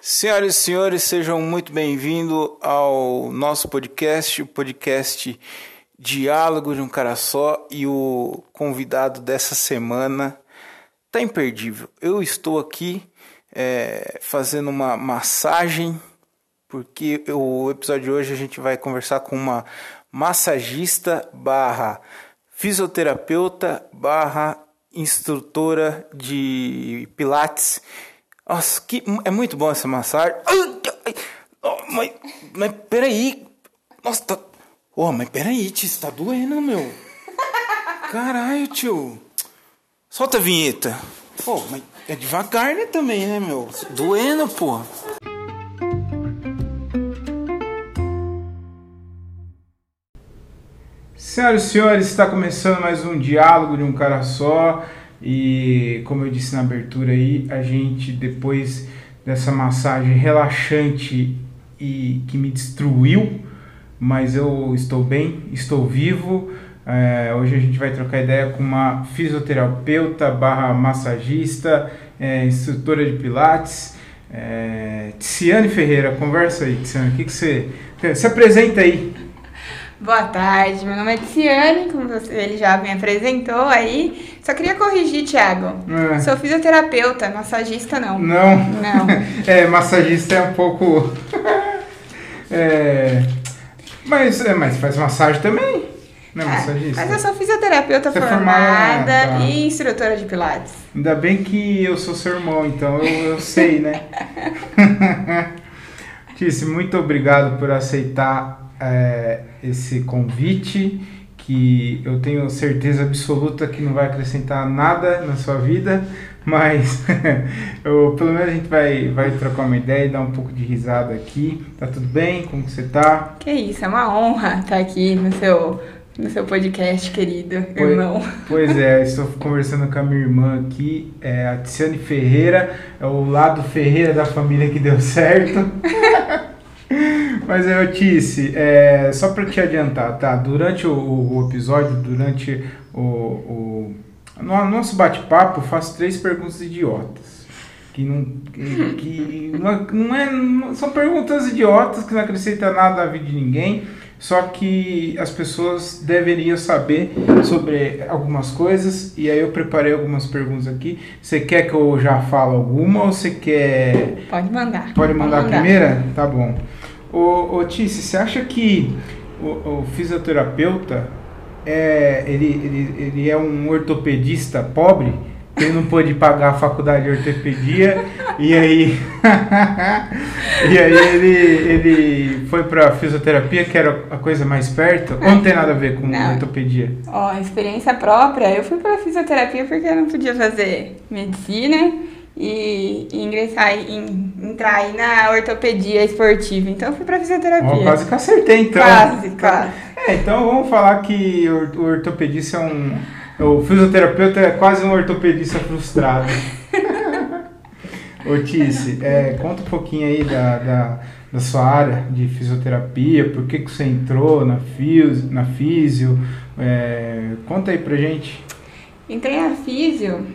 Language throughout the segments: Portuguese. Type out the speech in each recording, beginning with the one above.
Senhoras e senhores, sejam muito bem-vindos ao nosso podcast, o podcast Diálogo de um Cara Só. E o convidado dessa semana tá imperdível. Eu estou aqui é, fazendo uma massagem, porque o episódio de hoje a gente vai conversar com uma massagista barra fisioterapeuta barra instrutora de pilates nossa, que, é muito bom essa massagem. Oh, mas, mas peraí. Nossa, tá. Oh, mas peraí, tio, tá doendo, meu. Caralho, tio. Solta a vinheta. Pô, mas é devagar, né, também, né, meu? Doendo, pô. Senhoras e senhores, está começando mais um diálogo de um cara só. E como eu disse na abertura aí, a gente depois dessa massagem relaxante e que me destruiu, mas eu estou bem, estou vivo. É, hoje a gente vai trocar ideia com uma fisioterapeuta barra massagista, é, instrutora de pilates, é, Tiziane Ferreira. Conversa aí, Tiziane, o que, que você... Se apresenta aí. Boa tarde, meu nome é Tiziane, como você, ele já me apresentou aí. Só queria corrigir, Thiago. É. Sou fisioterapeuta, massagista não. Não? Não. é, massagista é um pouco... é... Mas, é, mas faz massagem também? Não é, é massagista? Mas eu sou fisioterapeuta Você formada é e instrutora de pilates. Ainda bem que eu sou seu irmão, então eu, eu sei, né? Tice, muito obrigado por aceitar é, esse convite que eu tenho certeza absoluta que não vai acrescentar nada na sua vida, mas eu, pelo menos a gente vai, vai trocar uma ideia e dar um pouco de risada aqui. Tá tudo bem? Como você tá? Que isso, é uma honra estar aqui no seu, no seu podcast, querido pois, irmão. Pois é, estou conversando com a minha irmã aqui, é a Tiziane Ferreira, é o lado Ferreira da família que deu certo. Mas eu disse, é, só para te adiantar, tá? Durante o, o episódio, durante o, o no nosso bate-papo, faço três perguntas idiotas. Que não, que, que não, não, é, não são perguntas idiotas que não acrescentam nada na vida de ninguém. Só que as pessoas deveriam saber sobre algumas coisas e aí eu preparei algumas perguntas aqui. Você quer que eu já fale alguma ou você quer. Pode mandar. Pode mandar, Pode mandar. a primeira? Tá bom. Ô, ô Tice, você acha que o, o, fisioterapeuta é, ele, ele, ele é um ortopedista pobre? Ele não pôde pagar a faculdade de ortopedia e aí e aí ele, ele foi para fisioterapia que era a coisa mais perto ou não tem nada a ver com não. ortopedia ó experiência própria eu fui para fisioterapia porque eu não podia fazer medicina e, e ingressar em entrar aí na ortopedia esportiva. Então eu fui pra fisioterapia. Oh, quase que acertei então. Quase, quase. É, então vamos falar que o, ortopedista é um. O fisioterapeuta é quase um ortopedista frustrado. Otice, é, conta um pouquinho aí da, da, da, sua área de fisioterapia, por que, que você entrou na, físio, na físio, é, conta aí pra gente. Entrei na físio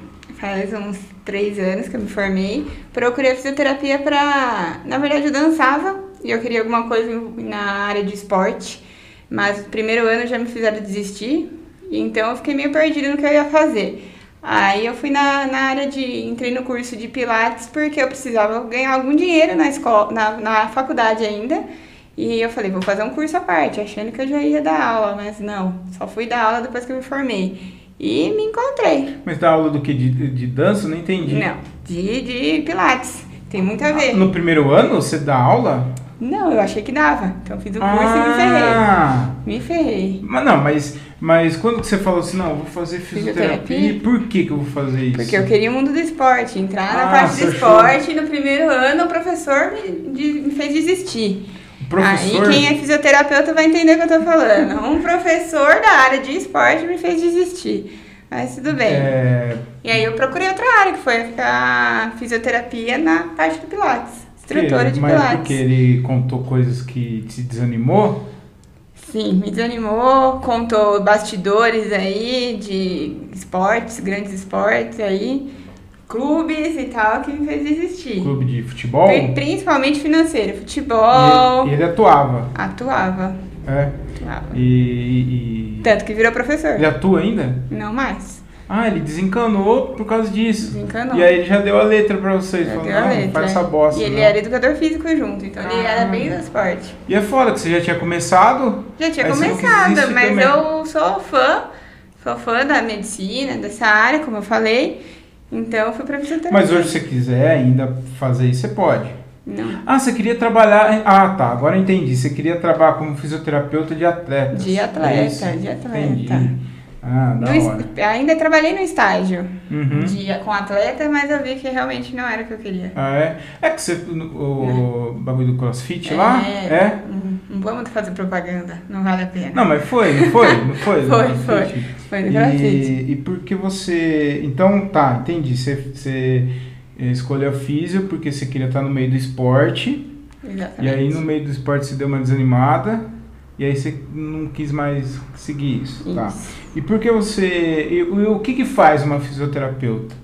faz uns três anos que eu me formei, procurei fisioterapia para. Na verdade, eu dançava e eu queria alguma coisa na área de esporte, mas no primeiro ano já me fizeram desistir, então eu fiquei meio perdida no que eu ia fazer. Aí eu fui na, na área de. entrei no curso de Pilates porque eu precisava ganhar algum dinheiro na escola, na, na faculdade ainda. E eu falei, vou fazer um curso à parte, achando que eu já ia dar aula, mas não, só fui dar aula depois que eu me formei. E me encontrei. Mas dá aula do que? De, de dança? Não entendi. Não, de, de Pilates. Tem muito a ver. No primeiro ano você dá aula? Não, eu achei que dava. Então fiz o curso ah. e me ferrei. Me ferrei. Mas não, mas, mas quando você falou assim, não, vou fazer fisioterapia, fisioterapia? por que, que eu vou fazer isso? Porque eu queria o mundo do esporte, entrar na ah, parte do esporte e no primeiro ano o professor me, de, me fez desistir. Professor... Aí quem é fisioterapeuta vai entender o que eu tô falando. Um professor da área de esporte me fez desistir. Mas tudo bem. É... E aí eu procurei outra área, que foi a fisioterapia na parte do Pilates. Instrutora de Mas Pilates. porque ele contou coisas que te desanimou? Sim, me desanimou, contou bastidores aí de esportes, grandes esportes aí clubes e tal que me fez desistir. Clube de futebol? Pri- Principalmente financeiro. Futebol. E, ele atuava. Atuava. É. Atuava. E, e- Tanto que virou professor. ele atua ainda? Não mais. Ah, ele desencanou por causa disso. Desencanou. E aí ele já deu a letra pra vocês. Já falou, deu a não, letra. faz essa bosta. E ele era educador físico junto, então ele era Ah. bem do esporte. E é foda que você já tinha começado. Já tinha começado, mas também. eu sou fã, sou fã da medicina, dessa área, como eu falei. Então eu fui pra fisioterapia. Mas hoje, se você quiser ainda fazer isso, você pode. Não. Ah, você queria trabalhar. Ah, tá. Agora eu entendi. Você queria trabalhar como fisioterapeuta de atletas. De atleta, É de atleta. Entendi. Ah, da No hora. ainda trabalhei no estágio Uhum. de, com atleta, mas eu vi que realmente não era o que eu queria. Ah, é? É que você. O, o bagulho do crossfit lá? É? Vamos fazer propaganda, não vale a pena. Não, mas foi, não foi? Não foi? Foi? Foi no crossfit. E, e por que você. Então, tá, entendi. Você, você escolheu a físio porque você queria estar no meio do esporte. Exatamente. E aí no meio do esporte você deu uma desanimada. E aí você não quis mais seguir isso. Tá. Isso. E por que você. E, e o que, que faz uma fisioterapeuta?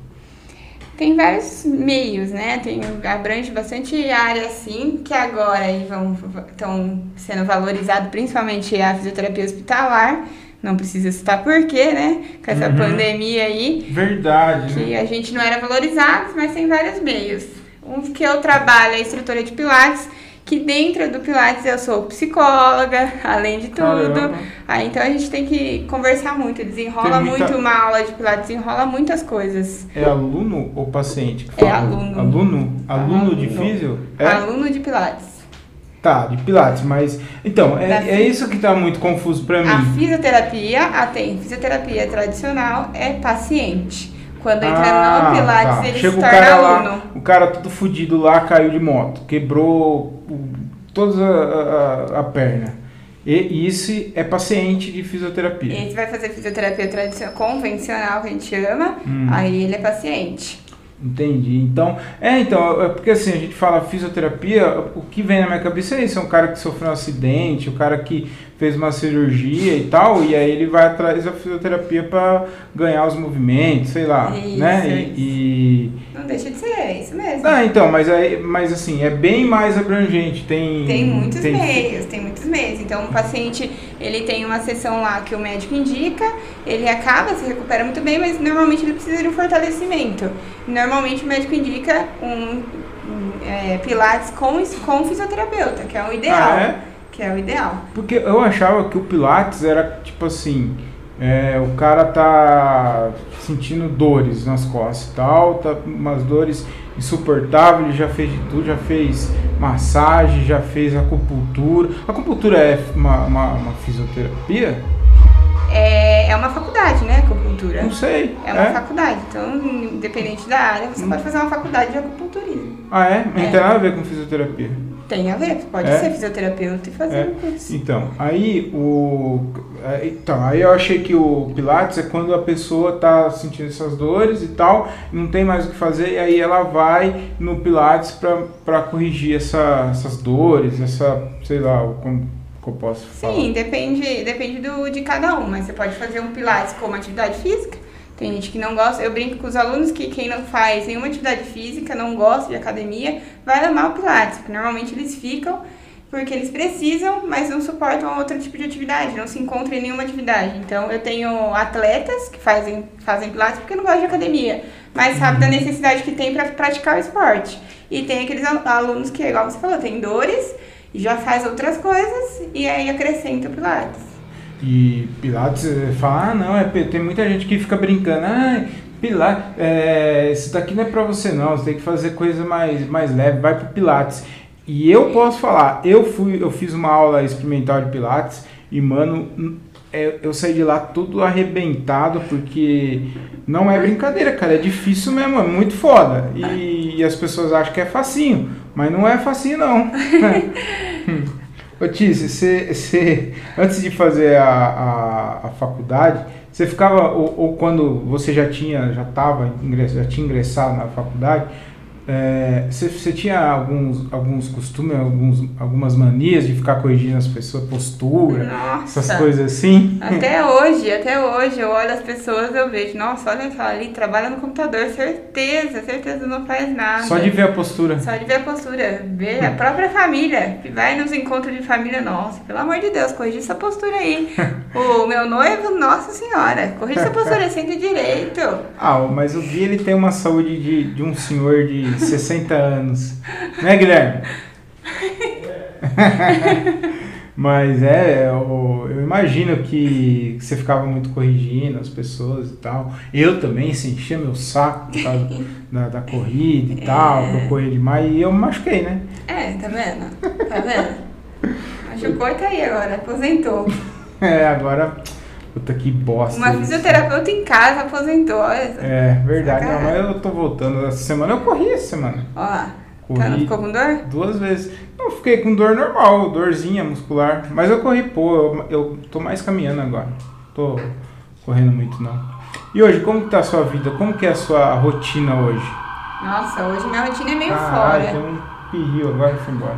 Tem vários meios, né? Tem, abrange bastante área, assim, que agora estão sendo valorizados, principalmente a fisioterapia hospitalar. Não precisa citar por quê, né? Com essa Uhum. pandemia aí, Verdade, né? que a gente não era valorizado, mas tem vários meios. Um que eu trabalho é a instrutora de Pilates, que dentro do Pilates eu sou psicóloga, além de tudo. Caramba. Então a gente tem que conversar muito, desenrola muita- muito uma aula de Pilates, desenrola muitas coisas. É aluno ou paciente? que É fala? aluno. Aluno? Aluno de Aluno. físio? É? Aluno de Pilates. Tá, de Pilates, mas. Então, Da é, é isso que tá muito confuso pra A mim. fisioterapia, a tem fisioterapia tradicional, é paciente. Quando entra Ah, no Pilates, tá. ele Chega se o torna cara aluno. lá, o cara todo fudido lá caiu de moto, quebrou o- toda a, a- a perna. E isso é paciente de fisioterapia. Esse vai fazer fisioterapia tradicional, convencional, que a gente chama, Hum. aí ele é paciente. Entendi. Então, é, então, é porque assim, a gente fala fisioterapia, o que vem na minha cabeça é isso, é um cara que sofreu um acidente, o cara que fez uma cirurgia e tal, e aí ele vai atrás da fisioterapia pra ganhar os movimentos, sei lá, Isso, né? isso. E, Não deixa de ser, é isso mesmo. Ah, então, mas aí, mas assim, é bem mais abrangente, tem... Tem muitos tem- meios, tem muitos meios. Então, o paciente, ele tem uma sessão lá que o médico indica, ele acaba, se recupera muito bem, mas normalmente ele precisa de um fortalecimento. Normalmente, o médico indica um, um, é, pilates com, com fisioterapeuta, que é o ideal. Ah, é? Que é o ideal. Porque eu achava que o Pilates era tipo assim, é, o cara tá sentindo dores nas costas e tal, tá umas dores insuportáveis, ele já fez de tudo, já fez massagem, já fez acupuntura. Acupuntura é uma, uma, uma fisioterapia? É, é uma faculdade, né, acupuntura? Não sei. É uma faculdade. Então, independente da área, você pode fazer uma faculdade de acupunturismo. Ah, é? Não É. tem nada a ver com fisioterapia. Tem a ver, pode É? ser fisioterapeuta e fazer É. um curso. Então, aí o. é, Então, aí eu achei que o Pilates é quando a pessoa tá sentindo essas dores e tal, não tem mais o que fazer, e aí ela vai no Pilates pra corrigir essa, essas dores, essa, sei lá, o- como que eu posso falar. Sim, depende, depende do, de cada um, mas você pode fazer um pilates como atividade física. Tem gente que não gosta, eu brinco com os alunos que quem não faz nenhuma atividade física, não gosta de academia, vai amar o pilates, porque normalmente eles ficam porque eles precisam, mas não suportam outro tipo de atividade, não se encontram em nenhuma atividade. Então eu tenho atletas que fazem, fazem pilates porque não gostam de academia, mas sabe da necessidade que tem para praticar o esporte. E tem aqueles al- alunos que, igual você falou, tem dores e já faz outras coisas e aí acrescenta o pilates. E Pilates eh, fala, ah, não, é, tem muita gente que fica brincando, ah, Pilates, é, isso daqui não é pra você não, você tem que fazer coisa mais, mais leve, vai pro Pilates. E eu posso falar, eu fui, eu fiz uma aula experimental de Pilates e, mano, é, eu saí de lá todo arrebentado, porque não é brincadeira, cara, é difícil mesmo, é muito foda. E, e as pessoas acham que é facinho, mas não é facinho não. Ô Tícia, você, você, antes de fazer a, a, a faculdade, você ficava, ou, ou quando você já tinha, já tava, já tinha ingressado na faculdade, você, você tinha alguns, alguns costumes, alguns, algumas manias de ficar corrigindo as pessoas, postura, Nossa. essas coisas assim? Até hoje, até hoje, eu olho as pessoas eu vejo, nossa, olha aquela ali, trabalha no computador, certeza, certeza não faz nada. Só de ver a postura. Só de ver a postura, ver a própria família, que vai nos encontros de família, nossa, pelo amor de Deus, corrige essa postura aí. o meu noivo, nossa senhora, corrige essa postura, senta direito. Ah, mas o Gui ele tem uma saúde de, de um senhor de 60 anos. Né, Guilherme? Mas é, eu, eu imagino que você ficava muito corrigindo as pessoas e tal. Eu também, se enchia meu saco por causa da, da corrida e tal, que eu corri demais e eu me machuquei, né? É, tá vendo? Tá vendo? Machucou e tá aí agora, aposentou. É, agora. Puta que bosta. Uma isso. fisioterapeuta em casa aposentou. É, verdade. Não, mas eu tô voltando. Essa semana eu corri essa semana. Ó Corri. tá, não ficou com dor? Duas vezes. Não, fiquei com dor normal, dorzinha muscular. Mas eu corri, pô, eu, eu tô mais caminhando agora. Tô correndo muito não. E hoje, como que tá a sua vida? Como que é a sua rotina hoje? Nossa, hoje minha rotina é meio Caralho, fora. tem um pirril agora foi embora.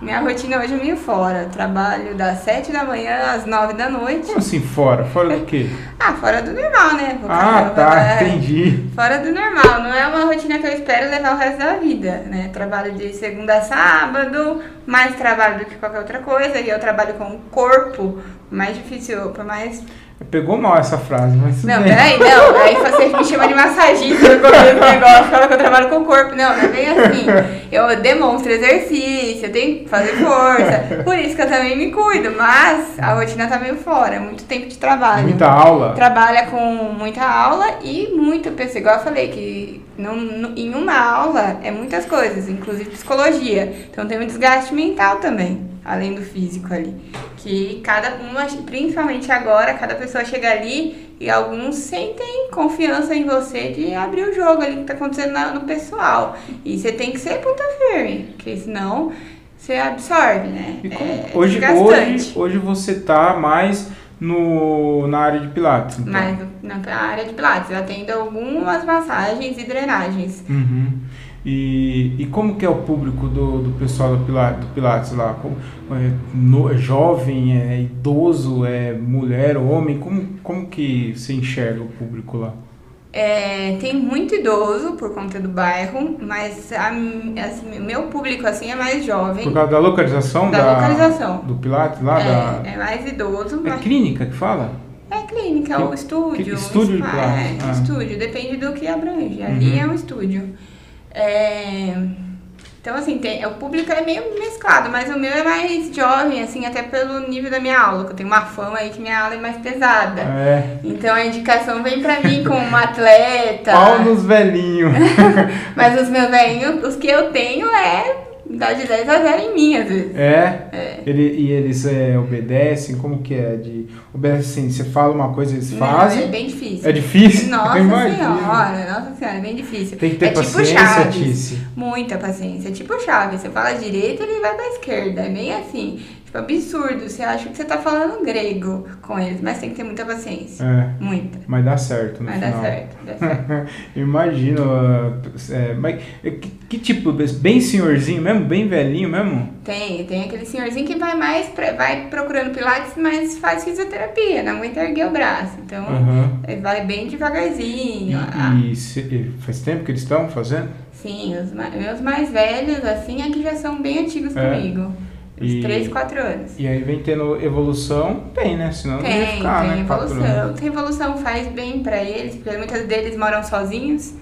Minha rotina hoje é meio fora. Trabalho das 7 da manhã às 9 da noite. Como assim fora? Fora do quê? Ah, fora do normal, né? Vou Ah, tá, entendi. Fora do normal, não é uma rotina que eu espero levar o resto da vida, né? Trabalho de segunda a sábado, mais trabalho do que qualquer outra coisa, e eu trabalho com o corpo, mais difícil, por mais... Pegou mal essa frase, mas Não, bem. peraí, não, aí você me chama de massagista no começo do negócio, fala que eu trabalho com o corpo, não, não é bem assim. Eu demonstro exercício, eu tenho que fazer força, por isso que eu também me cuido, mas a rotina tá meio fora, é muito tempo de trabalho Muita aula. trabalha com muita aula e muito pessoa. Igual eu falei, que não, não- em uma aula é muitas coisas, inclusive psicologia. Então tem um desgaste mental também, além do físico ali. Que cada uma, principalmente agora, cada pessoa chega ali e alguns sentem confiança em você de abrir o jogo ali que tá acontecendo no pessoal. E você tem que ser puta firme, porque senão você absorve, né? E como- é hoje, desgastante. hoje, hoje você tá mais no, na área de Pilates. Então. Mas na área de Pilates, eu atendo algumas massagens e drenagens. Uhum. E, e como que é o público do, do pessoal do Pilates, do Pilates lá? Como, é, no- é jovem, é idoso, é mulher, homem? Como, como que você enxerga o público lá? É, tem muito idoso por conta do bairro, mas a, assim, meu público assim é mais jovem. Por causa da localização? Da localização. Do Pilates lá? da, É, é mais idoso, é mas clínica que fala? é clínica, Que- ou estúdio. que estúdio de spa, Pilates? É, Ah. estúdio, depende do que abrange. Ali Uhum. é um estúdio. É, então, assim, tem, o público é meio mesclado, mas o meu é mais jovem, assim, até pelo nível da minha aula, que eu tenho uma fama aí que minha aula é mais pesada. É. Então a indicação vem pra mim como uma atleta. Pau nos velhinhos. Mas os meus velhinhos, os que eu tenho é dá de 10 a 0 em mim, às vezes. É? Ele, e eles é, obedecem? Como que é? De, obedecem assim, você fala uma coisa eles Não, fazem? é bem difícil. É difícil? Nossa senhora, nossa senhora, é bem difícil. Tem que ter é tipo paciência, Chaves. Tice. Muita paciência. É tipo Chaves. Você fala direito, ele vai pra esquerda. É bem assim. Tipo, absurdo. Você acha que você tá falando grego com eles, mas tem que ter muita paciência. É, Muita. mas dá certo no Mas dá final. certo, dá certo. Imagino. ah, é, mas, é, que, que tipo? Bem senhorzinho mesmo? Bem velhinho mesmo? Tem, tem aquele senhorzinho que vai mais, pra- vai procurando pilates, mas faz fisioterapia, não aguenta erguer o braço. Então, ele vai bem devagarzinho. E se- e faz tempo que eles estão fazendo? Sim, os meus mais velhos, assim, é que já são bem antigos É. comigo. Uns E- 3, 4 anos. E aí vem tendo evolução? Tem, né? Senão não ia Tem, ficar, tem né? quatro anos. evolução. Tem evolução, faz bem pra eles, porque muitos deles moram sozinhos.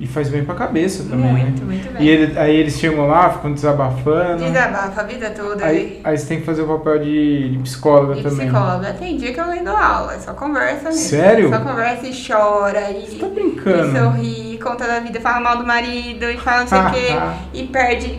E faz bem pra cabeça também, muito, né? muito E bem. ele- aí eles chegam lá, ficam desabafando. Desabafa a vida toda. Aí, aí você tem que fazer o papel de, de psicóloga E também. né? psicóloga, tem dia que eu nem dou aula, só conversa mesmo. Sério? Só conversa e chora e, Você tá brincando? e sorri, conta da vida, fala mal do marido e fala não sei o quê. E perde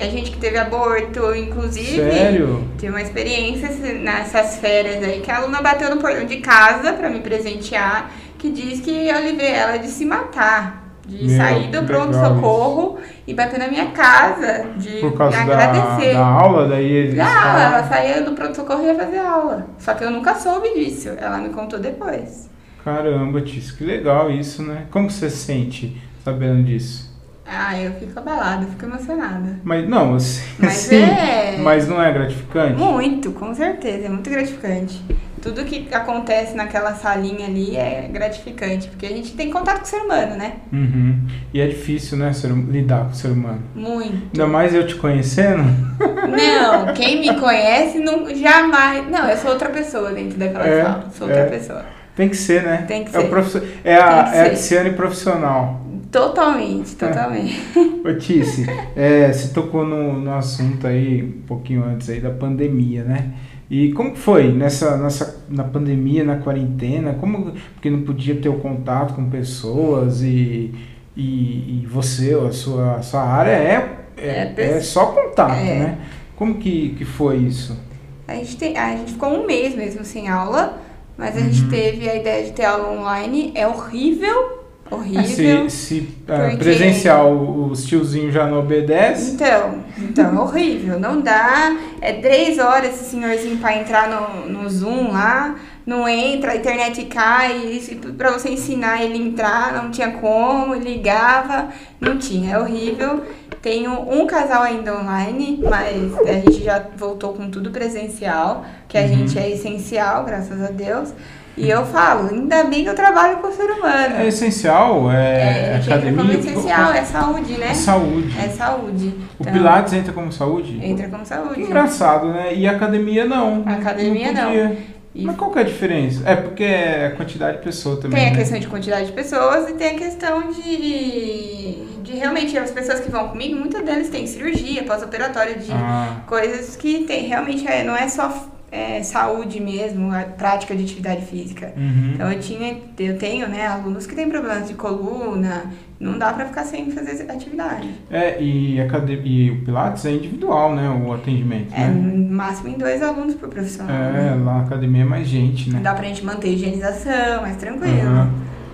a gente que teve aborto, inclusive. Sério? Tive uma experiência nessas férias aí que a aluna bateu no portão de casa pra me presentear, que diz que eu livrei ela de se matar. De Meu, sair do pronto-socorro e bater na minha casa, de Por causa me da, agradecer. da aula, daí eles Ah, falam- ela saía do pronto-socorro e ia fazer aula. Só que eu nunca soube disso. Ela me contou depois. Caramba, Tício, que legal isso, né? Como você se sente sabendo disso? Ah, eu fico abalada, fico emocionada. Mas não, assim, Mas sim, é- mas não é gratificante? Muito, com certeza, é muito gratificante. Tudo que acontece naquela salinha ali é gratificante, porque a gente tem contato com o ser humano, né? Uhum. E é difícil, né, ser, lidar com o ser humano. Muito. Ainda mais eu te conhecendo. Não, quem me conhece não, jamais. Não, eu sou outra pessoa dentro daquela É, sala. Sou outra é. pessoa. Tem que ser, né? Tem que É, o ser. é a, que é a. Tiziane profissional. Totalmente, totalmente. Ô Tice, é, você tocou no, no assunto aí, um pouquinho antes aí da pandemia, né? E como foi nessa, nessa, na pandemia, na quarentena? Como, porque não podia ter o contato com pessoas e, e, e você, a sua, a sua área é, é, É, é só contato, é. né? Como que, que foi isso? A gente, tem, a gente ficou um mês mesmo sem aula, mas a gente Uhum. teve a ideia de ter aula online. É horrível, É, horrível. se se ah, porque- presencial os tiozinhos já não obedecem, Então, então, é horrível, não dá. É três horas esse senhorzinho pra entrar no, no Zoom lá, não entra, a internet cai, pra você ensinar ele entrar, não tinha como, ligava, não tinha, é horrível. Tenho um casal ainda online, mas a gente já voltou com tudo presencial, que a Uhum. gente é essencial, graças a Deus. E eu falo, ainda bem que eu trabalho com o ser humano. é essencial, é, É, academia. como essencial, é saúde, né? É saúde. É saúde. O Então, Pilates entra como saúde? Entra como Que saúde. engraçado, né? E a academia não. A academia não. podia. E Mas qual que é a diferença? É porque é a quantidade de pessoa também. tem a né? questão de quantidade de pessoas e tem a questão de, de realmente as pessoas que vão comigo, muitas delas têm cirurgia, pós-operatória de Ah, coisas que tem realmente é, não é só é, saúde mesmo, a prática de atividade física. uhum. Então eu tinha, eu tenho, né, alunos que têm problemas de coluna, não dá pra ficar sem fazer atividade. É, e, a acade- e o Pilates é individual, né? O atendimento, É né? no máximo em dois alunos por profissional. É, né? lá na academia é mais gente, né? Dá pra gente manter a higienização, mais tranquilo. Uhum.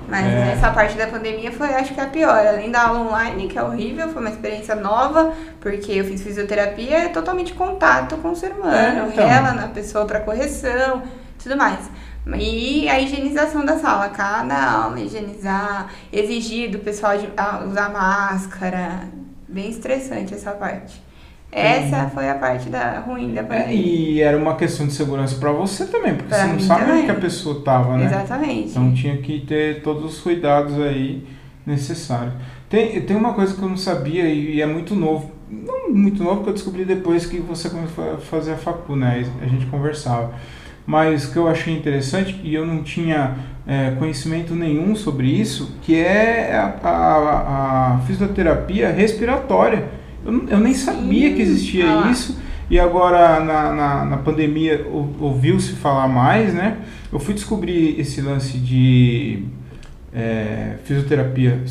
Mas É. essa parte da pandemia foi, acho que a pior. Além da aula online, que é horrível, foi uma experiência nova, porque eu fiz fisioterapia, é totalmente contato com o ser humano. É, então. Rela na pessoa para correção, tudo mais. E a higienização da sala, cada aula higienizar, exigir do pessoal usar máscara. Bem estressante essa parte. Essa foi a parte da ruim da É, pandemia. e era uma questão de segurança pra você também, porque Pra você não sabe onde que a pessoa tava, né? Exatamente. Então tinha que ter todos os cuidados aí necessários. Tem, tem uma coisa que eu não sabia e, e é muito novo. Não muito novo, porque eu descobri depois que você começou a fazer a facu, né? A gente conversava. Mas que eu achei interessante e eu não tinha é, conhecimento nenhum sobre isso, que é a, a- a fisioterapia respiratória. Eu, eu nem sabia que existia Ah isso. E agora na, na, na pandemia ou- ouviu-se falar mais, né? Eu fui descobrir esse lance de é, fisioterapia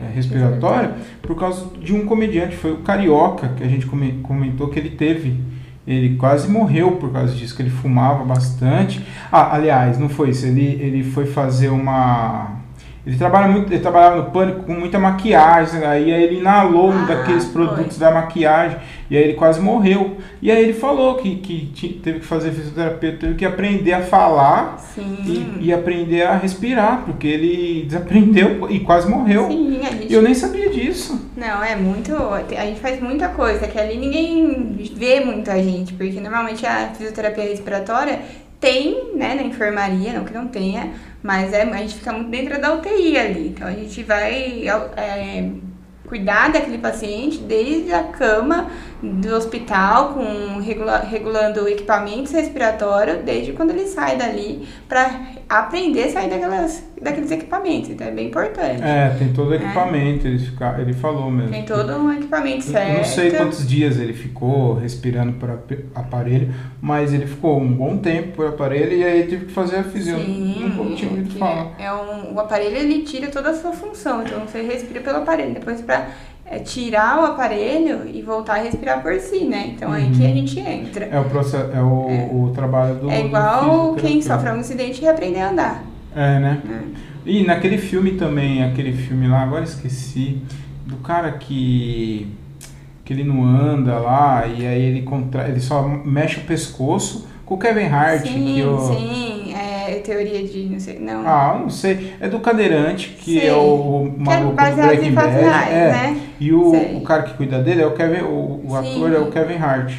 é, respiratória por causa de um comediante, foi o Carioca, que a gente come- comentou que ele teve. Ele quase morreu por causa disso, que ele fumava bastante. Ah, aliás, não foi isso. Ele, ele foi fazer uma. Ele, trabalha muito, ele trabalhava no pânico com muita maquiagem, aí ele inalou um Ah, daqueles produtos da maquiagem e aí ele quase morreu. E aí ele falou que, que teve que fazer fisioterapia, teve que aprender a falar e, e aprender a respirar, porque ele desaprendeu e quase morreu. Sim, a gente eu nem sabia disso. Não, é muito. A gente faz muita coisa, que ali ninguém vê muita gente, porque normalmente a fisioterapia respiratória tem, né, na enfermaria, não que não tenha, mas é, a gente fica muito dentro da UTI ali. Então a gente vai é, cuidar daquele paciente desde a cama do hospital, com regula- regulando equipamentos respiratórios, desde quando ele sai dali, para aprender a sair daquelas, daqueles equipamentos. Então é bem importante. É, tem todo o equipamento, ele, fica, ele falou mesmo. Tem todo um equipamento certo. Eu não sei quantos dias ele ficou respirando por ap- aparelho, mas ele ficou um bom tempo por aparelho e aí teve que fazer a fisio. Sim, Nunca tinha ouvido que falar. é um, o aparelho ele tira toda a sua função, então você respira pelo aparelho. Depois para tirar o aparelho e voltar a respirar por si, né? Então aí que a gente entra. É o processo, é o, o trabalho do. É do igual quem fisioterapeuta. sofre um acidente e aprender a andar. É, né? né? E naquele filme também, aquele filme lá, agora esqueci, do cara que que ele não anda lá e aí ele contra, ele só mexe o pescoço com o Kevin Hart, sim, que o sim. É, é teoria de. não sei. Não. Ah, não sei. É do Cadeirante, que Sei. é o é maluco do baseado Breaking Bad. reais, é. né? E o, Sei. o cara que cuida dele é o Kevin. O, o ator é o Kevin Hart.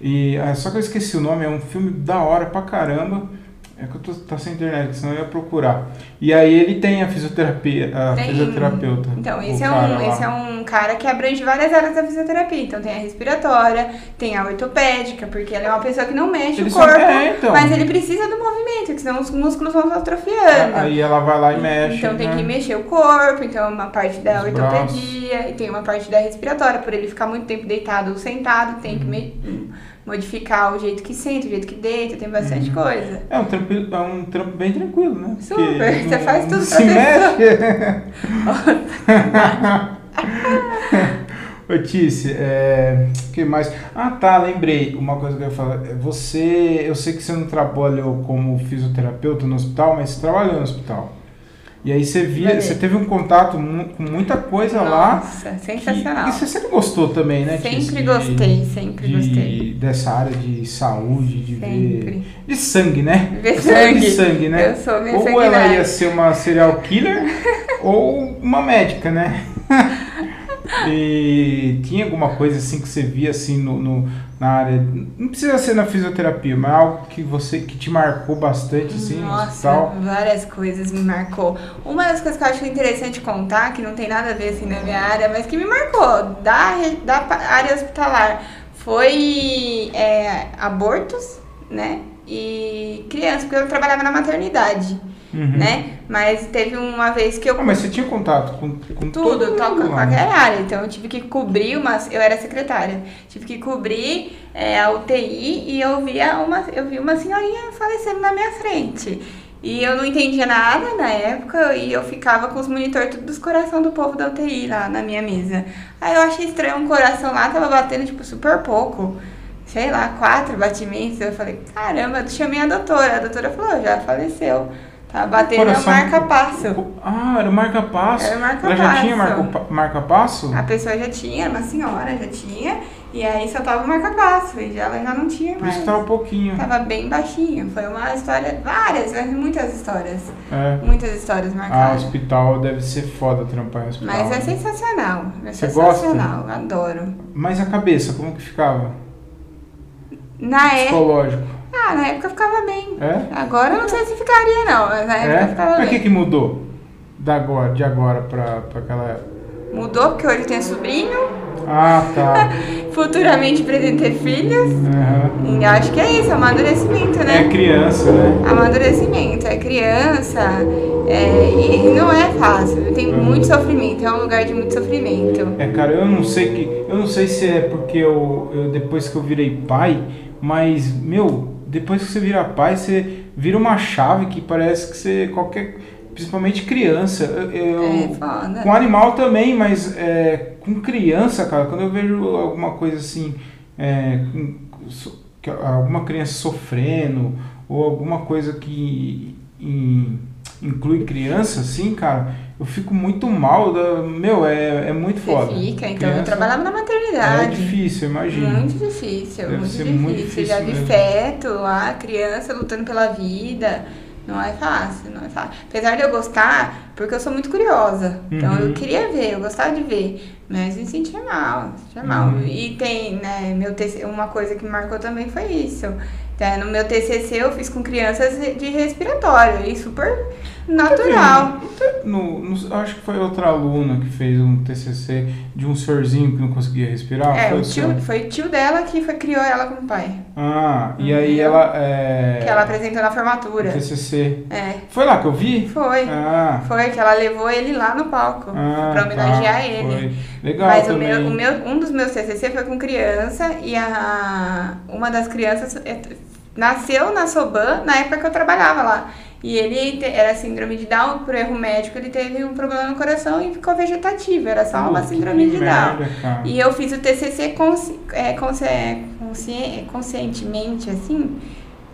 E é, só que eu esqueci o nome, é um filme da hora pra caramba. É que eu tô tá sem internet, senão eu ia procurar. E aí ele tem a fisioterapia, a Tem- fisioterapeuta. Então, esse é, um, lá. esse é um cara que abrange várias áreas da fisioterapia. Então, tem a respiratória, tem a ortopédica, porque ele é uma pessoa que não mexe Ele o corpo, é, então. mas ele precisa do movimento, que senão os músculos vão se atrofiando. Aí ela vai lá e mexe. Então tem né? que mexer o corpo, então uma parte da Os ortopedia e tem uma parte da respiratória, por ele ficar muito tempo deitado ou sentado, tem que Uhum. Modificar o jeito que senta, o jeito que deita, tem bastante Uhum. coisa. É um trampo, é um trampo bem tranquilo, né? Super, Porque você faz tudo se mexe. Ô Tice, é, que mais? Ah tá, lembrei uma coisa que eu ia falar. Você, eu sei que você não trabalhou como fisioterapeuta no hospital, mas você trabalhou no hospital. E aí você via, você teve um contato com muita coisa lá. Nossa, que- sensacional. e você sempre gostou também, né? Sempre de- gostei, sempre de- gostei. Dessa área de saúde, de ver. Sempre. De sangue, né? Ver era de sangue. sangue, né? Eu sou meio Ou ela sanguinária. ia ser uma serial killer ou uma médica, né? e tinha alguma coisa assim que você via assim no, no- na área. Não precisa ser na fisioterapia, mas algo que você que te marcou bastante assim no Nossa, hospital. várias coisas me marcou. Uma das coisas que eu acho interessante contar, que não tem nada a ver assim na minha área, mas que me marcou da, da área hospitalar, foi é, abortos, né? E crianças, porque eu trabalhava na maternidade, Uhum. né? Mas teve uma vez que eu Ah, mas você tinha contato com, com todo tudo, mundo toca lá, qualquer área. Então eu tive que cobrir uma. Eu era secretária. Tive que cobrir é, a UTI e eu via uma. Eu vi uma senhorinha falecendo na minha frente. E eu não entendia nada na época e eu ficava com os monitores tudo dos coração do povo da UTI lá na minha mesa. Aí eu achei estranho um coração lá, tava batendo tipo super pouco. Sei lá, quatro batimentos. Eu falei, caramba, eu chamei a doutora. A doutora falou, já faleceu. Tava batendo Coração- marca-passo. Ah, era o marca-passo. Era o marca-passo. Ela já tinha marca-passo? A pessoa já tinha, uma senhora já tinha, e aí só tava o marca-passo, e ela já não tinha Por mais. isso que tava um pouquinho. Tava bem baixinho. Foi uma história, várias, mas muitas histórias. É. Muitas histórias Ah, marcadas. hospital deve ser foda trampar em hospital. mas é né? sensacional. É Você gosta? sensacional, adoro. Mas a cabeça, como que ficava? Na época. Psicológico. Ah, na época ficava bem. É? Agora eu não sei se ficaria, não, mas na época É? ficava Mas o bem. que, que mudou da agora, de agora pra, pra aquela época? Mudou porque hoje eu tenho sobrinho, Ah, tá. futuramente pretendo ter filhos. Aham. E acho que é isso, amadurecimento, né? É criança, né? Amadurecimento, é criança, é, e, e não é fácil, tem Uhum. muito sofrimento, é um lugar de muito sofrimento. É, cara, eu não sei que. Eu não sei se é porque eu, eu depois que eu virei pai, mas, meu, depois que você vira pai, você vira uma chave que parece que você. qualquer. Principalmente criança. Eu, É foda. Com animal também, mas é, com criança, cara, quando eu vejo alguma coisa assim, é, alguma criança sofrendo, ou alguma coisa que in- inclui criança, assim, cara, eu fico muito mal. Da, meu, é, é muito Você foda. fica, então eu Criança trabalhava na É maternidade. difícil, imagina. Muito difícil, Deve muito difícil. muito difícil Já vi mesmo. feto lá, criança lutando pela vida. Não é fácil, não é fácil. Apesar de eu gostar, porque eu sou muito curiosa. Então Uhum. eu queria ver, eu gostava de ver. Mas me sentia mal, me sentia mal. Uhum. E tem, né, meu uma coisa que me marcou também foi isso. Então, no meu TCC eu fiz com crianças de respiratório e super natural. No, no- acho que foi outra aluna que fez um TCC de um senhorzinho que não conseguia respirar. É, foi o o seu? tio, foi o tio dela que foi, criou ela com o pai. Ah, e aí Entendeu? ela. É, Que ela apresentou na formatura. TCC. É, Foi lá que eu vi? foi. Ah, Foi que ela levou ele lá no palco ah pra homenagear tá, ele. Foi. Legal Mas o também. meu, o meu, um dos meus TCC foi com criança e a, uma das crianças é, nasceu na Soban na época que eu trabalhava lá. E ele era síndrome de Down, por erro médico, ele teve um problema no coração e ficou vegetativo. Era só uma síndrome de Down. merda, cara. E eu fiz o TCC consci, é, consci, consci, conscientemente, assim,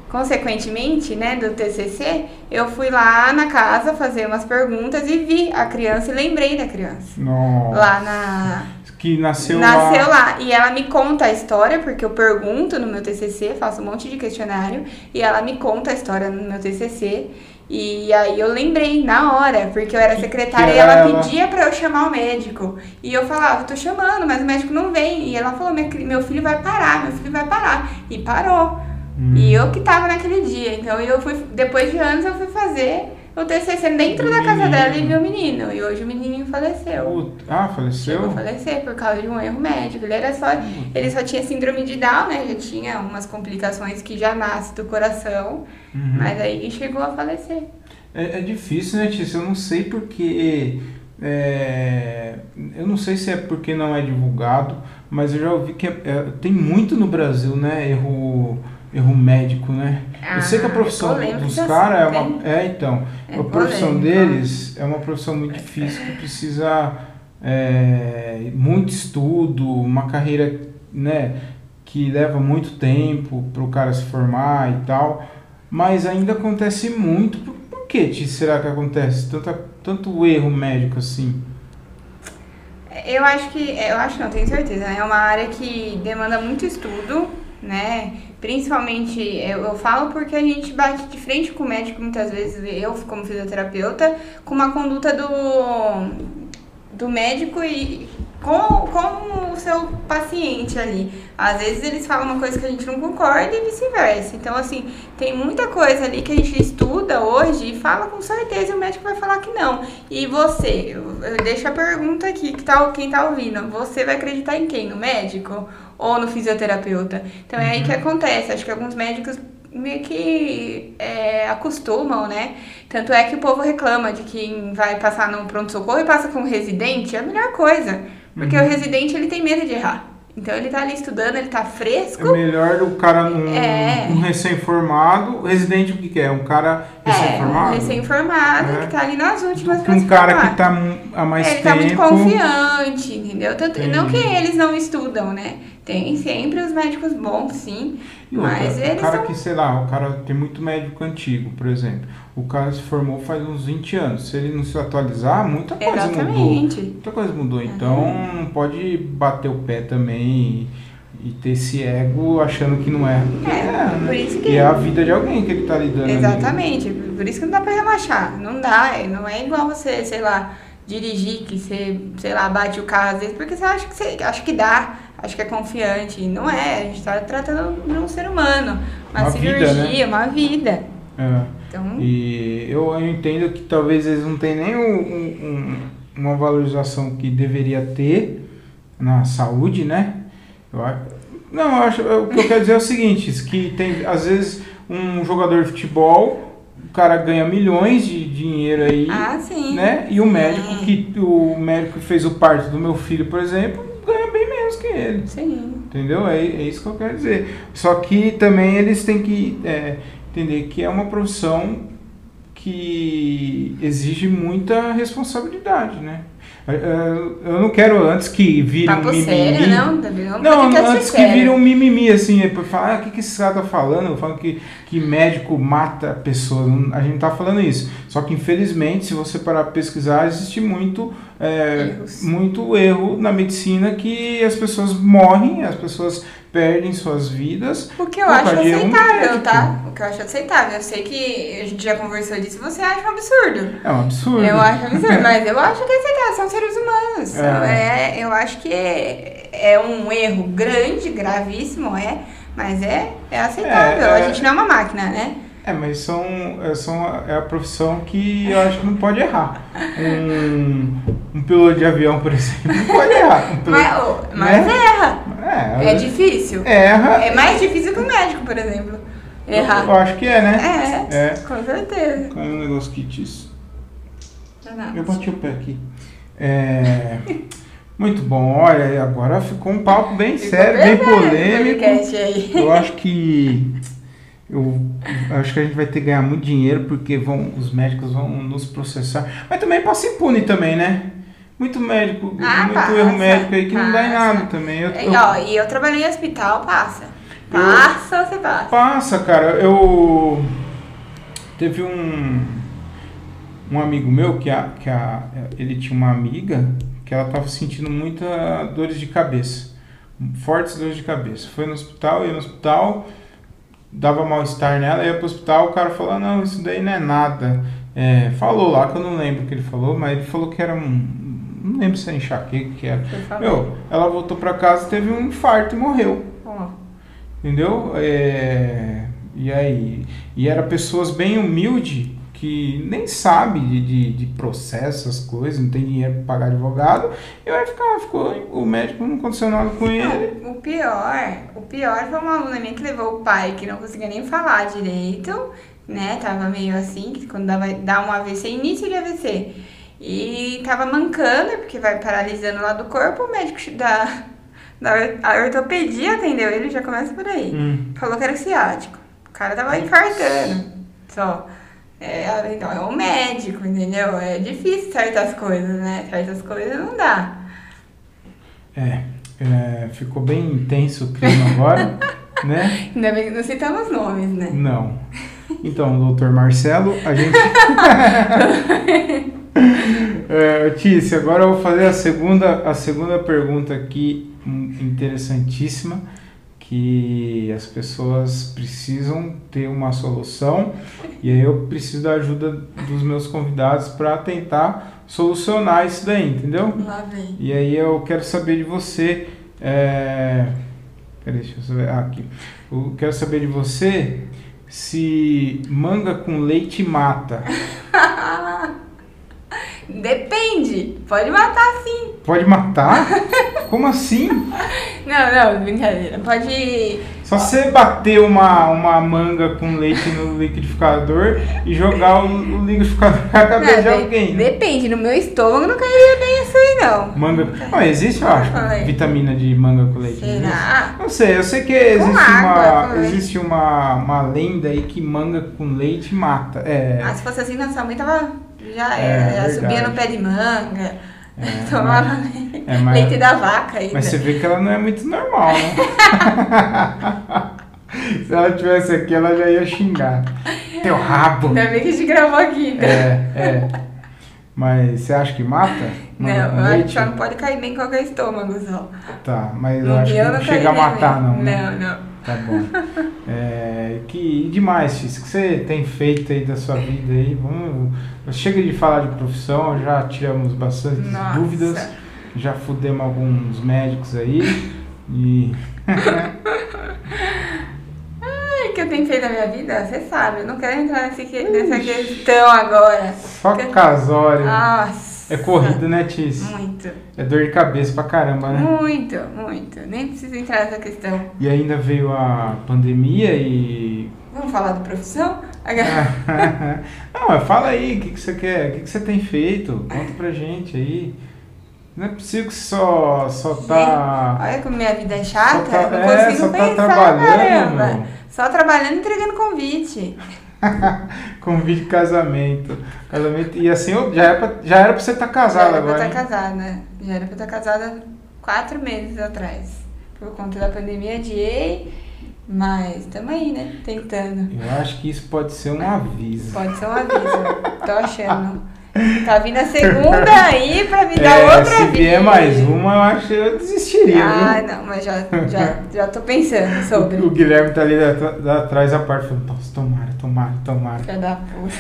consequentemente, né, do TCC, eu fui lá na casa fazer umas perguntas e vi a criança e lembrei da criança. Nossa. Lá na... Que nasceu, Nasceu lá. lá. E ela me conta a história, porque eu pergunto no meu TCC, faço um monte de questionário, e ela me conta a história no meu TCC. E aí eu lembrei na hora, porque eu era secretária e ela ela- pedia pra eu chamar o médico. E eu falava, tô chamando, mas o médico não vem. E ela falou, "Minha cri- meu filho vai parar, meu filho vai parar. E parou. Hum. E eu que tava naquele dia. Então eu fui, depois de anos eu fui fazer o TCC dentro Do da casa dela e vi o menino. E hoje o menininho faleceu. Ah, faleceu? Chegou a falecer por causa de um erro médico. Ele era só. Ele só tinha síndrome de Down, né? Já tinha umas complicações que já nasce do coração. Uhum. Mas aí chegou a falecer. É, é difícil, né, Tícia? Eu não sei porque. é, eu não sei se é porque não é divulgado, mas eu já ouvi que é- é- tem muito no Brasil, né? Erro, erro médico, né? eu sei que a Ah, profissão é dos caras é uma. É, então. É a profissão deles é uma profissão muito difícil que precisa é, muito estudo, uma carreira, né? Que leva muito tempo para o cara se formar e tal. Mas ainda acontece muito. Por, por que será que acontece tanto, tanto erro médico assim? Eu acho que. Eu acho não, tenho certeza, né? É uma área que demanda muito estudo, né? Principalmente, eu, eu falo porque a gente bate de frente com o médico muitas vezes, eu como fisioterapeuta, com uma conduta do, do médico e com, com o seu paciente ali. Às vezes eles falam uma coisa que a gente não concorda e vice-versa. Então, assim, tem muita coisa ali que a gente estuda hoje e fala com certeza e o médico vai falar que não. E você, eu, eu deixo a pergunta aqui, que tá, quem tá ouvindo, você vai acreditar em quem? No médico ou no fisioterapeuta? Então é aí que acontece. Acho que alguns médicos meio que é, acostumam, né? Tanto é que o povo reclama de quem vai passar no pronto-socorro e passa com um residente, é a melhor coisa. Porque o residente, ele tem medo de errar. Então ele tá ali estudando, ele tá É fresco. melhor o cara, um, É. um recém-formado, residente o que, que é? Um cara É, um recém-formado? recém-formado É. que tá ali nas últimas um cara formar. que tá há mais ele tempo. tá muito confiante, entendeu? Tanto, não que eles não estudam, né? Tem sempre os médicos bons, sim. E outra, mas o eles cara são... que, sei lá, o cara tem muito médico antigo, por exemplo. O cara se formou faz uns 20 anos. Se ele não se atualizar, muita coisa mudou. Exatamente. Muita coisa mudou. Então não pode bater o pé também e, e ter esse ego achando que não é. Porque É, né? por isso que- E é a vida de alguém que ele tá lidando. ali. Exatamente, por isso que não dá pra relaxar. Não dá, é- não é igual você, sei lá, dirigir, que você, sei lá, bate o carro às vezes, porque você acha que você acha que dá, acha que é confiante. Não é, a gente tá tratando de um ser humano. Uma, Uma vida, cirurgia, uma vida. É. Então, E eu, eu entendo que talvez eles não tenham nem um- um- um- uma valorização que deveria ter na saúde, né? Eu, a- não, eu acho, o que eu quero dizer é o seguinte, que tem, às vezes, um jogador de futebol, o cara ganha milhões de dinheiro aí, ah, sim. né? E o médico que o médico que fez o parto do meu filho, por exemplo, ganha bem menos que ele. Sim. Entendeu? É, é isso que eu quero dizer. Só que também eles têm que é, entender que é uma profissão que exige muita responsabilidade, né? É, é, Eu não quero antes que vire um Papo mimimi. sério, não? Não, Podcast antes que vire um mimimi, assim, é pra falar, ah, o que, que esse cara tá falando? Falando que, que médico mata pessoas. A gente tá falando isso. Só que, infelizmente, se você parar pra pesquisar, existe muito, é, muito erro na medicina que as pessoas morrem, as pessoas perdem suas vidas. O que eu acho aceitável, médico. tá? O que eu acho aceitável. Eu sei que a gente já conversou disso você acha um absurdo. É um absurdo. Eu acho absurdo, mas eu acho que é aceitável, são seres humanos. É. É, eu acho que é, é um erro grande, gravíssimo, é, mas é, é aceitável. É, é. A gente não é uma máquina, né? É, mas são, é, são, a- é a profissão que eu acho que não pode errar. Um, um piloto de avião, por exemplo, não pode errar. Um piloto, Mas, mas né? erra. é, É difícil. erra. É mais difícil que o médico, por exemplo. Eu Errar. acho que é, né? É, É. com certeza. Qual é o negócio que diz? Não, não. Eu bati o pé aqui. É, muito bom, olha, agora ficou um papo bem Ficou sério, bem esse polêmico. Eu acho que eu acho que a gente vai ter que ganhar muito dinheiro porque vão, os médicos vão nos processar. Mas também passa impune também, né? Muito médico, Ah, muito passa, erro médico aí que não dá em passa. nada também. Eu, É, eu- ó, e eu trabalhei em hospital, passa. Passa, você passa. Passa, cara. Eu teve um um amigo meu que a, que a ele tinha uma amiga que ela estava sentindo muita dores de cabeça, fortes dores de cabeça. Foi no hospital, ia no hospital, dava mal-estar nela, ia pro hospital, o cara falou, não, isso daí não é nada. É, falou lá, que eu não lembro o que ele falou, mas ele falou que era um. Não lembro se é enxaqueca que era. Meu, ela voltou para casa, teve um infarto e morreu. Entendeu? É, e aí? E era pessoas bem humildes que nem sabe de, de, de processo, essas coisas, não tem dinheiro para pagar advogado, e vai ficar, ficou, o médico não aconteceu nada com ele. Não, o pior, o pior foi uma aluna minha que levou o pai, que não conseguia nem falar direito, né? Tava meio assim, que quando dava, dá um AVC, início de AVC. E tava mancando, porque vai paralisando lá do corpo, o médico da, da ortopedia atendeu ele, já começa por aí. Hum. Falou que era ciático. O cara tava infartando. Só. É, então, é um médico, entendeu? É difícil certas coisas, né? Certas coisas não dá. É, é ficou bem intenso o clima agora, né? Ainda bem que não citamos nomes, né? Não. Então, doutor Marcelo, a gente. é, Tícia, agora eu vou fazer a segunda, a segunda pergunta aqui, hum, interessantíssima que as pessoas precisam ter uma solução e aí eu preciso da ajuda dos meus convidados para tentar solucionar isso daí, entendeu? Lá vem. E aí eu quero saber de você. É... Peraí, deixa eu saber. Ah, aqui. Eu quero saber de você se manga com leite mata. Depende. Pode matar sim. Pode matar? Como assim? Não, não, brincadeira. Pode. Só você bater uma, uma manga com leite no liquidificador e jogar o, o liquidificador na cabeça não, de alguém. Depende, no meu estômago não cairia bem isso aí, não. Manga. Não, existe, eu acho, vitamina de manga com leite. Será? Não sei, eu sei que existe, água, uma, existe uma, uma lenda aí que manga com leite mata. É... Ah, se fosse assim, nossa mãe tava. Já, é, já subia no pé de manga. É, Tomava mas, é, leite da vaca ainda. Mas você vê que ela não é muito normal, né? Se ela tivesse aqui, ela já ia xingar. Teu rabo. Ainda bem que a gente gravou aqui, né? É, é. Mas você acha que mata? Não, eu acho que não pode cair bem em qualquer estômago só. Tá, mas eu acho que não, chega a matar, bem. não. Né? Não, não. Tá bom. É, que demais, X, que você tem feito aí da sua vida aí? Vamos, chega de falar de profissão, já tiramos bastante Nossa. dúvidas, já fudemos alguns médicos aí e. Que eu tenho feito na minha vida, você sabe, eu não quero entrar nesse, nessa questão agora. Só casório. Nossa. É corrido, né, Tis? Muito. É dor de cabeça pra caramba, né? Muito, muito. Nem preciso entrar nessa questão. E ainda veio a pandemia e. Vamos falar da profissão? Não, fala aí, o que, que você quer? O que, que você tem feito? Conta pra gente aí. Não é possível que só, só tá. Olha como minha vida é chata, tá, não é, consigo tá pensar, tá trabalhando, caramba. Só trabalhando e entregando convite. Convite de casamento. Casamento. E assim, já era pra, já era pra você estar tá casada agora. Já era pra estar tá casada. Já era pra estar tá casada quatro meses atrás. Por conta da pandemia, adiei. Mas estamos aí, né? Tentando. Eu acho que isso pode ser um aviso. Pode ser um aviso. Tô achando. Tá vindo a segunda aí pra me dar é, outra se vida. Se vier mais uma, eu acho que eu desistiria. Ah, viu? não, mas já, já, já tô pensando sobre. O, o Guilherme tá ali atrás da parte falando, nossa, tomara, tomara, tomara. Filha da puta.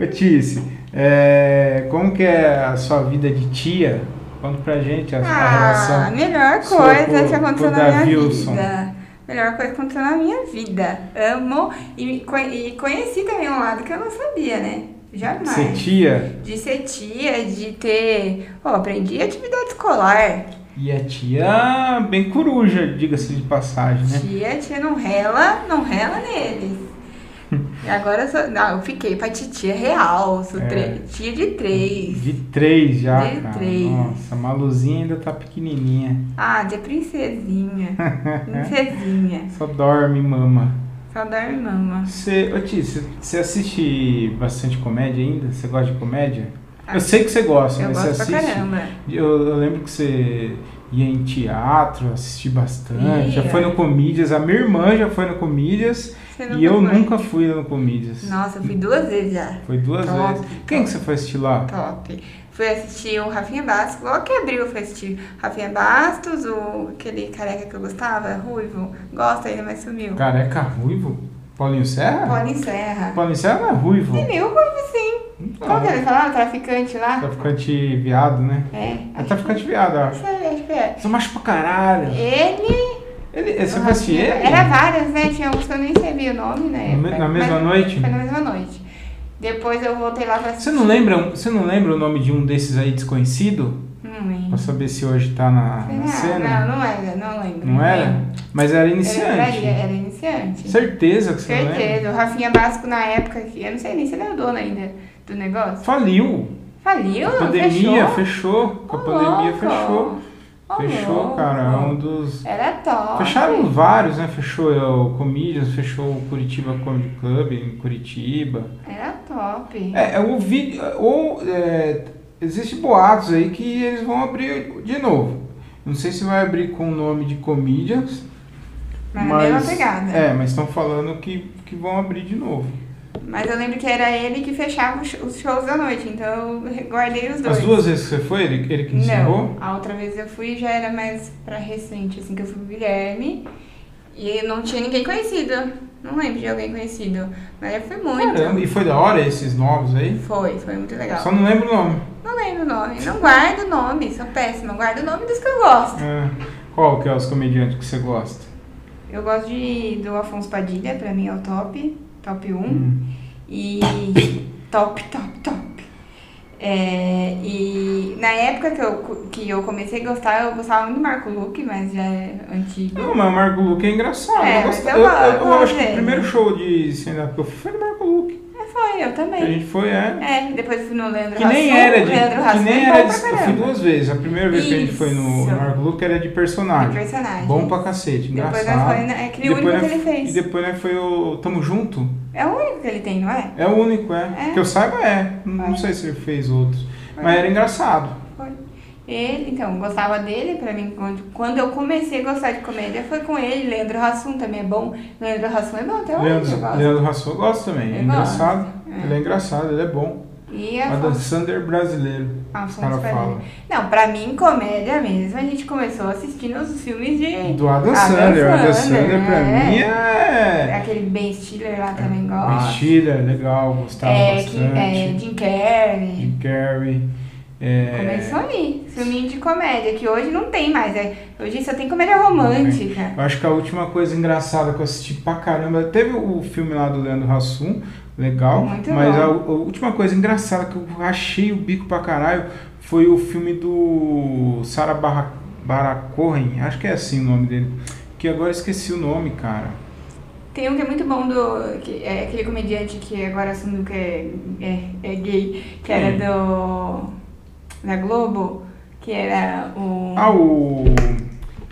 Ô Tice, é, como que é a sua vida de tia? Conta pra gente a, ah, a relação. A melhor coisa que aconteceu na minha Wilson. vida melhor coisa que aconteceu na minha vida. Amo e, e conheci também um lado que eu não sabia, né? Jamais. Ser tia? De ser tia, de ter. Ó, oh, aprendi atividade escolar. E a tia bem coruja, diga-se de passagem, né? Tia, tia não rela, não rela neles. E agora eu sou. Não, eu fiquei pra titia real. Sou é. tia de três. De três já. De cara. três. Nossa, a Maluzinha ainda tá pequenininha. Ah, de princesinha. princesinha. Só dorme, mama. Só dorme, mama. Você, ô Ti, você assiste bastante comédia ainda? Você gosta de comédia? Ah, eu sei que você gosta, eu mas gosto você assiste. Pra caramba. Eu, eu lembro que você ia em teatro, assisti bastante. Ia. Já foi no Comídias. A minha irmã já foi no Comídias E eu foi? nunca fui no Comedians. Nossa, eu fui duas vezes já. Foi duas Top, vezes. Quem que você foi assistir lá? Top. Fui assistir o Rafinha Bastos, logo que abriu eu fui assistir Rafinha Bastos, o, aquele careca que eu gostava, ruivo, gosta ainda, mas sumiu. Careca ruivo? Paulinho Serra? Paulinho Serra. Paulinho Serra não é ruivo. É meu ruivo, sim. Qual que ele falava? Traficante lá? Traficante viado, né? É. É traficante viado, que- acho. Não sei, acho que é. Você macho pra caralho. Ele. Ele, assistir ele? Era várias, né? Tinha uns que eu nem sabia o nome na Na mesma mas noite? Foi na mesma noite. Depois eu voltei lá pra Você não lembra, você não lembra o nome de um desses aí desconhecido? Não lembro. Pra saber se hoje tá na, na Não, cena? não, não era, não lembro. Não era? Mas era Era, iniciante. era iniciante. Certeza que você não lembra? Certeza. O Rafinha Basco na época, que eu não sei nem se ele é o dono ainda do negócio. Faliu. Faliu? A pandemia Fechou? fechou. Com a pandemia louco. fechou. Fechou, cara. É um dos. Era top. Fecharam vários, né? Fechou o Comedians, fechou o Curitiba Comedy Club em Curitiba. Era top. É, é o vídeo. Ou é, existe boatos aí que eles vão abrir de novo. Não sei se vai abrir com o nome de Comedians. Mas mesma pegada. É, mas estão falando que, que vão abrir de novo. Mas eu lembro que era ele que fechava os shows da noite, então eu guardei os dois. As duas vezes que você foi, ele, ele que encerrou? Não, a outra vez eu fui já era mais pra recente, assim, que eu fui pro Guilherme. E não tinha ninguém conhecido. Não lembro de alguém conhecido. Mas já fui muito. Caramba, e foi da hora esses novos aí? Foi, foi muito legal. Só não lembro o nome. Não lembro o nome. Não guardo o nome, sou péssima. Guardo o nome dos que eu gosto. É, qual que é os comediantes que você gosta? Eu gosto de, do Afonso Padilha, pra mim é o top. Top 1. Hum. E top, top, top. É, e na época que eu, que eu comecei a gostar, eu gostava muito do Marco Luque, mas já é antigo. Não, mas o Marco Luque é engraçado. É, eu, gosto- eu eu, eu- eu acho que o primeiro show de stand-up que eu fui foi do Marco Luque. É, foi, eu A também. gente foi, é. É, depois fui no Leandro Que nem Hassum, era de. Leandro Que nem é era de. Eu fui duas vezes. A primeira vez que a gente foi no, no Marco Luque era de De personagem. personagem. Bom pra cacete, Depois nós engraçado. foi, é aquele único que ele fez. E depois né, foi o Tamo Junto. É o único que ele tem, não é? É o único, é. É? Que eu saiba é. Não sei se ele fez outros. Mas era engraçado. Ele, então, gostava dele, pra mim, quando, eu comecei a gostar de comédia, foi com ele. Leandro Hassum também é bom. Leandro Hassum é bom até hoje, Leandro. Leandro Hassum eu gosto também. É Eu engraçado. gosto, é. Ele é engraçado, ele é bom. E a Adam Sander brasileiro. Afonso Padilha. falam. Não, pra mim, comédia mesmo, a gente começou assistindo os filmes de... Do Adam Adam Sander. O Adam Sander pra é. mim é. Aquele Ben Stiller lá também Ben gosta. Stiller, legal, gostava É, bastante. que, é, Jim Carrey. Jim Carrey. É... Começou ali, filminho de comédia, que hoje não tem mais. É, hoje só tem comédia romântica. Eu acho que a última coisa engraçada que eu assisti pra caramba. Teve o filme lá do Leandro Hassum, legal. Muito mas a, a última coisa engraçada que eu achei o bico pra caralho foi o filme do Sarah Barra, Baracohen. Acho que é assim o nome dele. Que agora eu esqueci o nome, cara. Tem um que é muito bom do. Que é aquele comediante que agora assumiu que é, é, é gay, que era do. Da Globo, que era o. Ah, o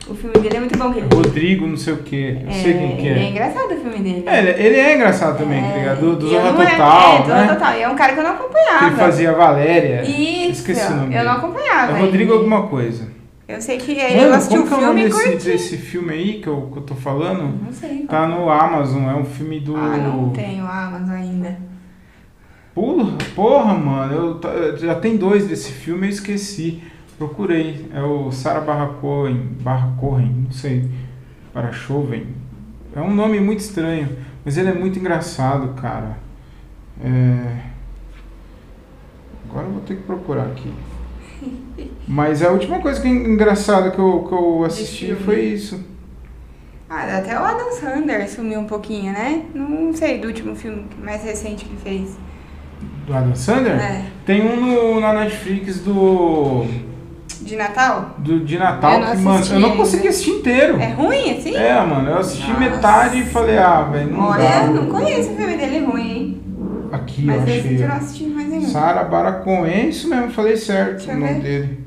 O filme dele é muito bom, que ele. Rodrigo, não sei o que. Eu sei quem que É é. engraçado o filme dele. É, ele, ele é engraçado também, tá ligado? Do, do e é- Total, é, Zorra né? Total. E é um cara que eu não Que acompanhava. ele fazia Valéria. Isso, Esqueci o nome eu dele. não acompanhava. É Rodrigo ele. alguma coisa. Eu sei que ele, Mano, eu assisti o que é o nome filme e desse, desse filme aí que eu, que eu tô falando? Não sei. Tá no Amazon, é um filme do. Ah, não tenho Amazon ainda. Porra, porra, mano, eu, já tem dois desse filme, eu esqueci. Procurei. É o Sarah Barra Cohen, Barra Cohen, não sei. Para Choven. É um nome muito estranho, mas ele é muito engraçado, cara. É... Agora eu vou ter que procurar aqui. Mas a última coisa que é engraçada que eu, que eu assisti foi isso. Ah, até o Adam Sandler sumiu um pouquinho, né? Não sei do último filme mais recente que fez. Do Adam Sandler? É. Tem um no, na Netflix do, De Natal? do de Natal que, mano, eu não consegui assistir inteiro. É ruim, assim? É, mano, eu assisti Nossa. metade e falei, ah, velho, não Olha, dá. não conheço o filme dele ruim, hein? Aqui, Mas eu achei. eu não assisti mais nenhum. Sara Baracon, é isso mesmo, falei certo Deixa o nome dele.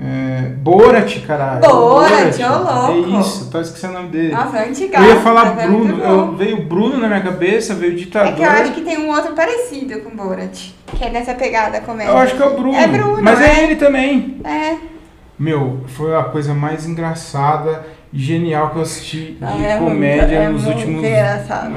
É, Borat, caralho. Borat, ô louco. É isso, tá esquecendo o nome dele. Nossa, antiga. eu ia falar Bruno, eu, veio Bruno na minha cabeça, veio É ditador. que eu acho que tem um outro parecido com Borat. Que é nessa pegada comédia. Eu acho que é o Bruno. É Bruno, Mas é é. ele também. É. Meu, foi a coisa mais engraçada genial que eu assisti de Ah, é comédia muito- é nos muito últimos. engraçado.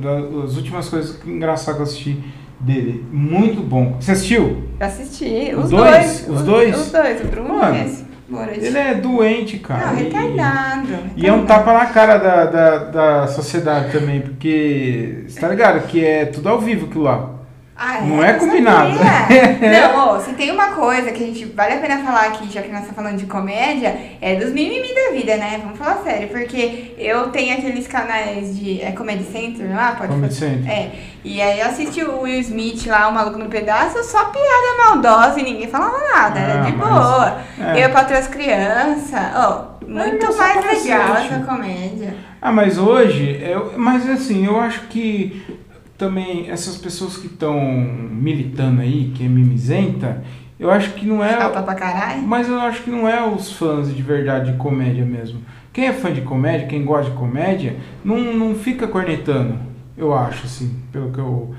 da- Das últimas coisas engraçadas que eu assisti dele. Muito bom. Você assistiu? Assisti. Os dois? dois? Os dois? Os dois. O Bruno Mano, e. Borat. Ele é doente, cara. Não, e- retardado. E é um tapa na cara da, da, da sociedade também, porque você tá ligado que é tudo ao vivo aquilo lá. Ah, Não é combinado. Não, ó, se tem uma coisa que a gente vale a pena falar aqui, já que nós estamos falando de comédia, é dos mimimi da vida, né? Vamos falar sério, porque eu tenho aqueles canais de. É Comedy Center lá? Pode Comedy? Center. É. E aí eu assisti o Will Smith lá, o maluco no pedaço, só piada maldosa e ninguém falava nada, era Ah, de mas- boa. é. Eu para as crianças, ó, muito engraçado mais legal essa comédia. Ah, mas hoje, eu, mas assim, eu acho que também essas pessoas que estão militando aí, que é mimizenta, eu acho que não é. Chata pra caralho. Mas eu acho que não é os fãs de verdade de comédia mesmo. Quem é fã de comédia, quem gosta de comédia, não, não fica cornetando, eu acho, assim, pelo que eu,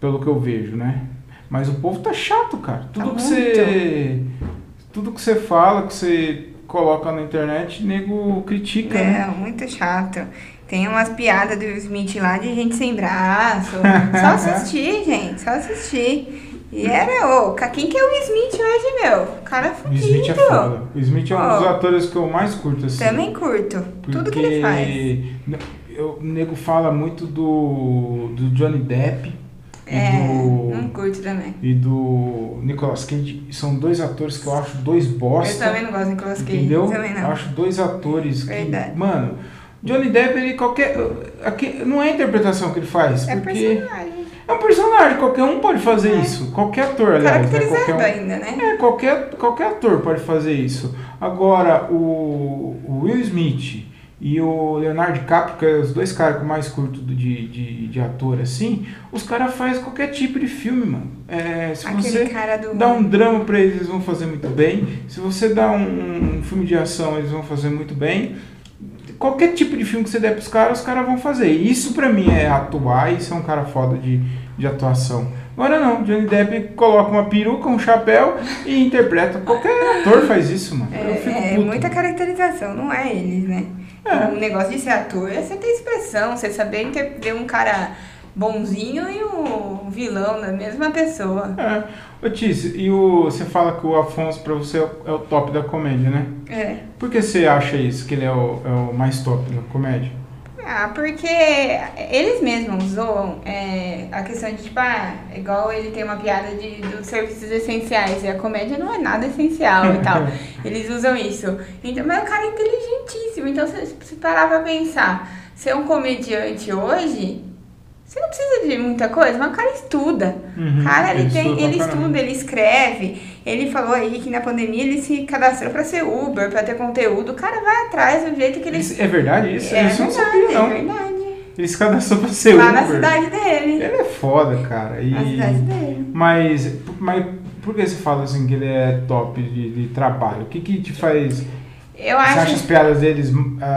pelo que eu vejo, né? Mas o povo tá chato, cara. Tudo Tá que você. Tudo que você fala, que você coloca na internet, nego critica, né? É, muito chato. Tem umas piadas do Smith lá de gente sem braço. Só assistir, gente, só assistir. E era, ô, ca- quem que é o Smith hoje, meu? O cara é O. Smith é foda. O Smith é um dos atores que eu mais curto, assim. Também curto. Tudo que ele faz. Eu- O nego fala muito do, do Johnny Depp e, É, do, não curto também. e do Nicolas Cage. São dois atores que eu acho dois Eu bosta. também não gosto de Nicolas Cage. Entendeu? Também Eu não. acho dois atores que. Verdade. Mano, Johnny Depp, ele qualquer. Aqui, não é a interpretação que ele faz. É porque personagem. é um personagem, qualquer um pode fazer isso. Qualquer ator, aliás. Né? Qualquer um. ainda, né? É, qualquer, qualquer ator pode fazer isso. Agora, o, o Will Smith e o Leonardo DiCaprio, que é os dois caras eu mais curto de, de, de ator, assim, os caras fazem qualquer tipo de filme, mano. É, se Aquele você cara do. dá um drama pra eles, eles vão fazer muito bem. Se você dá um, um filme de ação, eles vão fazer muito bem. Qualquer tipo de filme que você der pros caras, os caras vão fazer. Isso pra mim é atuar e ser um cara foda de, de atuação. Agora não, Johnny Depp coloca uma peruca, um chapéu e interpreta. Qualquer ator faz isso, mano. É, é muita caracterização, não é eles, né? É. O negócio de ser ator é você ter expressão, você saber ver um cara bonzinho e um vilão da mesma pessoa. É. Ô Tício, e o, você fala que o Afonso pra você é o, é o top da comédia, né? É. Por que você acha isso, que ele é o, é o mais top da comédia? Ah, porque eles mesmos zoam é, a questão de, tipo, ah, igual ele tem uma piada de, dos serviços essenciais, e a comédia não é nada essencial e tal. Eles usam isso. Então, mas o cara é inteligentíssimo. Então, se você parar pra pensar, ser um comediante hoje, você não precisa de muita coisa, mas o cara estuda. Uhum, Cara, ele, ele tem, estuda ele caramba. estuda, ele escreve. Ele falou aí que na pandemia ele se cadastrou pra ser Uber, pra ter conteúdo. O cara vai atrás do jeito que ele. Isso- é verdade isso? é isso eu não verdade, sabia, não. é verdade. Ele se cadastrou pra ser Lá Uber. na cidade dele. Ele é foda, cara. E... Na cidade dele. Mas, mas por que você fala assim que ele é top de, de trabalho? O que que te faz... Eu Você acha acho. as piadas deles,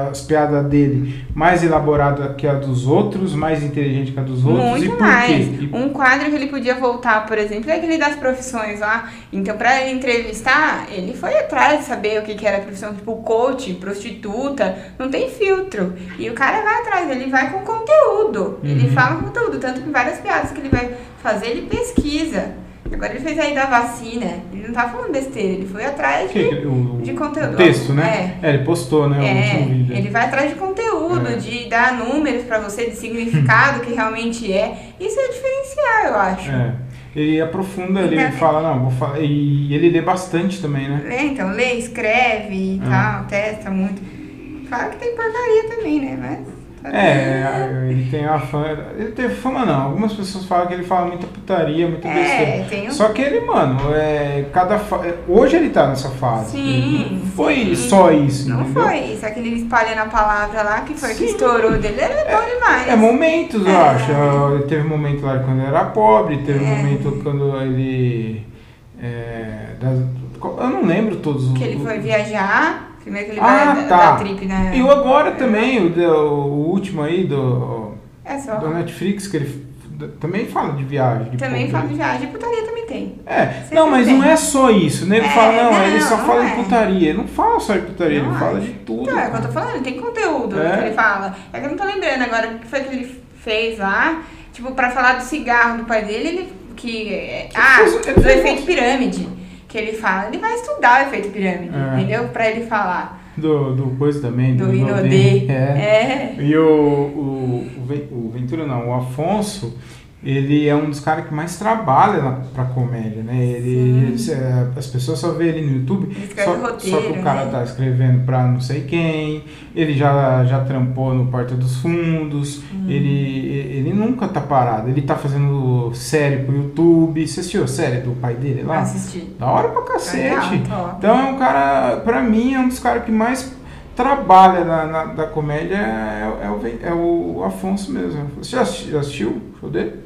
as piadas dele mais elaborada que a dos outros, mais inteligente que a dos outros? Muito mais. Um quadro que ele podia voltar, por exemplo, é aquele das profissões lá. Então, pra ele entrevistar, ele foi atrás de saber o que, que era a profissão, tipo coach, prostituta, não tem filtro. E o cara vai atrás, ele vai com conteúdo. Ele Uhum. fala com conteúdo, tanto que várias piadas que ele vai fazer, ele pesquisa. Agora ele fez aí da vacina, ele não tá falando besteira, ele foi atrás Que- de, o, de conteúdo. texto, né? É. ele postou, né? É, ele vai atrás de conteúdo, É. de dar números pra você, de significado que realmente é. Isso é diferencial, eu acho. É. Ele aprofunda, ele Então- fala, não, vou falar. E ele lê bastante também, né? Lê, então, lê, escreve e É. tal, testa muito. Claro que tem porcaria também, né? Mas. É, ele tem a fama. Ele tem fama não. Algumas pessoas falam que ele fala muita putaria, muita É, besteira. tem um- Só que ele, mano, é, cada fa... é, hoje ele tá nessa fase. Sim, Não foi sim. só isso, Não entendeu? foi isso. Aquele espalhando a palavra lá que foi que Sim. estourou dele. Ele é bom demais. É momentos, eu É. acho. Ele teve momento lá quando ele era pobre, teve É. momento quando ele. é, das- eu não lembro todos os. Que ele foi viajar. Primeiro que ele Ah, vai tá. da trip, né? E o agora também, o, o último aí do, É só. do Netflix, que ele também fala de viagem. De também fala de viagem. De putaria também tem. É, Sempre não, mas tem. não é só isso. né? Ele É, fala, não, não, ele só não fala é. de putaria. Ele não fala só de putaria, Não ele fala acho. de tudo. Então, é o que eu tô falando, tem conteúdo É. que ele fala. É que eu não tô lembrando agora o que foi que ele fez lá. Tipo, pra falar do cigarro do pai dele, ele. Que. é- Ah, fez- do efeito pirâmide. Que ele fala. Ele vai estudar o efeito pirâmide, É. entendeu? Pra ele falar. Do, do coisa também, do, Do Inodê. É. É. E o, o, o Ventura não, o Afonso, ele é um dos caras que mais trabalha na, pra comédia, né? Ele, é, as pessoas só vê ele no YouTube, Ele só, roteiro, só que o cara né? tá escrevendo pra não sei quem, ele já, já trampou no Porta dos Fundos, Hum. ele, ele nunca tá parado, ele tá fazendo série pro YouTube. Você assistiu a série do pai dele lá? Assistir. Da hora pra cacete. Legal. Então é um cara, pra mim, é um dos caras que mais trabalha na, na- da comédia é, é o, é o Afonso mesmo. Você já assisti- já assistiu o show dele?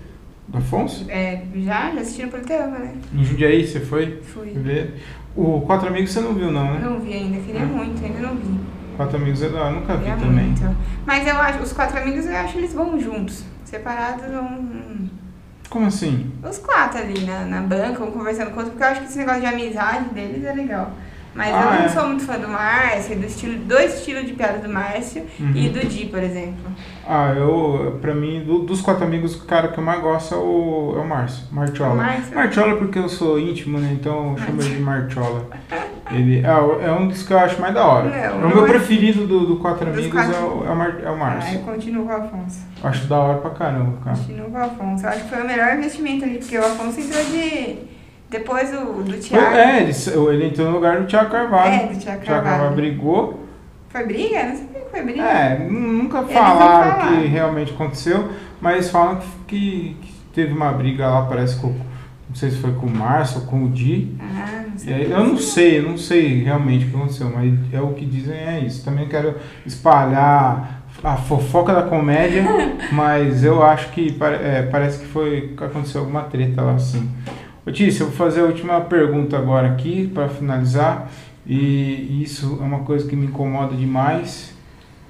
Do Afonso? É, já, já assisti no Politeama, né? Em Jundiaí, você foi Fui. ver? O Quatro Amigos você não viu não, né? Não vi ainda, queria É. muito, ainda não vi. Quatro Amigos eu eu nunca vi Queria também. muito. Mas eu acho, os quatro amigos eu acho eles bons juntos. Separados, não. Como assim? Os quatro ali na, na banca, um conversando com o outro, porque eu acho que esse negócio de amizade deles é legal. Mas Ah, eu não é. sou muito fã do Márcio, do estilo, do estilo de piada do Márcio Uhum. e do Di, por exemplo. Ah, eu, pra mim, do- dos quatro amigos, o cara que eu mais gosto é o, é o Márcio, Martiola. Márcio? Martiola porque eu sou íntimo, né? Então eu chamo ele de Martiola. Ele é, é um dos que eu acho mais da hora. Não, É o meu é- preferido do, do Quatro Amigos quatro- É, o, é, o Mar, é o Ah, eu Márcio. continuo com o Afonso. Acho da hora pra caramba, cara. Continuo com o Afonso. Eu acho que foi o melhor investimento ali, porque o Afonso entrou de. Depois do, do Thiago. é, ele, ele entrou no lugar do Thiago Carvalho. É, do Thiago O Thiago Carvalho. Carvalho brigou. Foi briga? Não sabia que foi briga. É, nu- nunca falaram o que realmente aconteceu, mas falam que, que, teve uma briga lá, parece com. Não sei se foi com o Márcio ou com o Di. Ah, não sei. aí, eu não sei, eu não sei realmente o que aconteceu, mas é o que dizem é isso. Também quero espalhar a fofoca da comédia, mas eu acho que é, parece que foi que aconteceu alguma treta lá assim. Ô Tícia, eu vou fazer a última pergunta agora aqui para finalizar. E isso é uma coisa que me incomoda demais.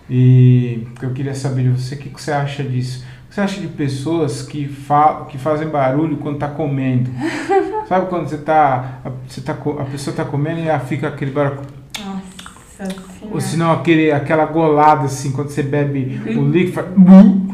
E eu queria saber de você, o que, que você acha disso? O que você acha de pessoas que, fa que fazem barulho quando tá comendo? Sabe quando você tá. A, você tá, a pessoa tá comendo e ela fica aquele barulho. Nossa senhora. Ou senão aquele, aquela golada assim, quando você bebe o líquido, faz.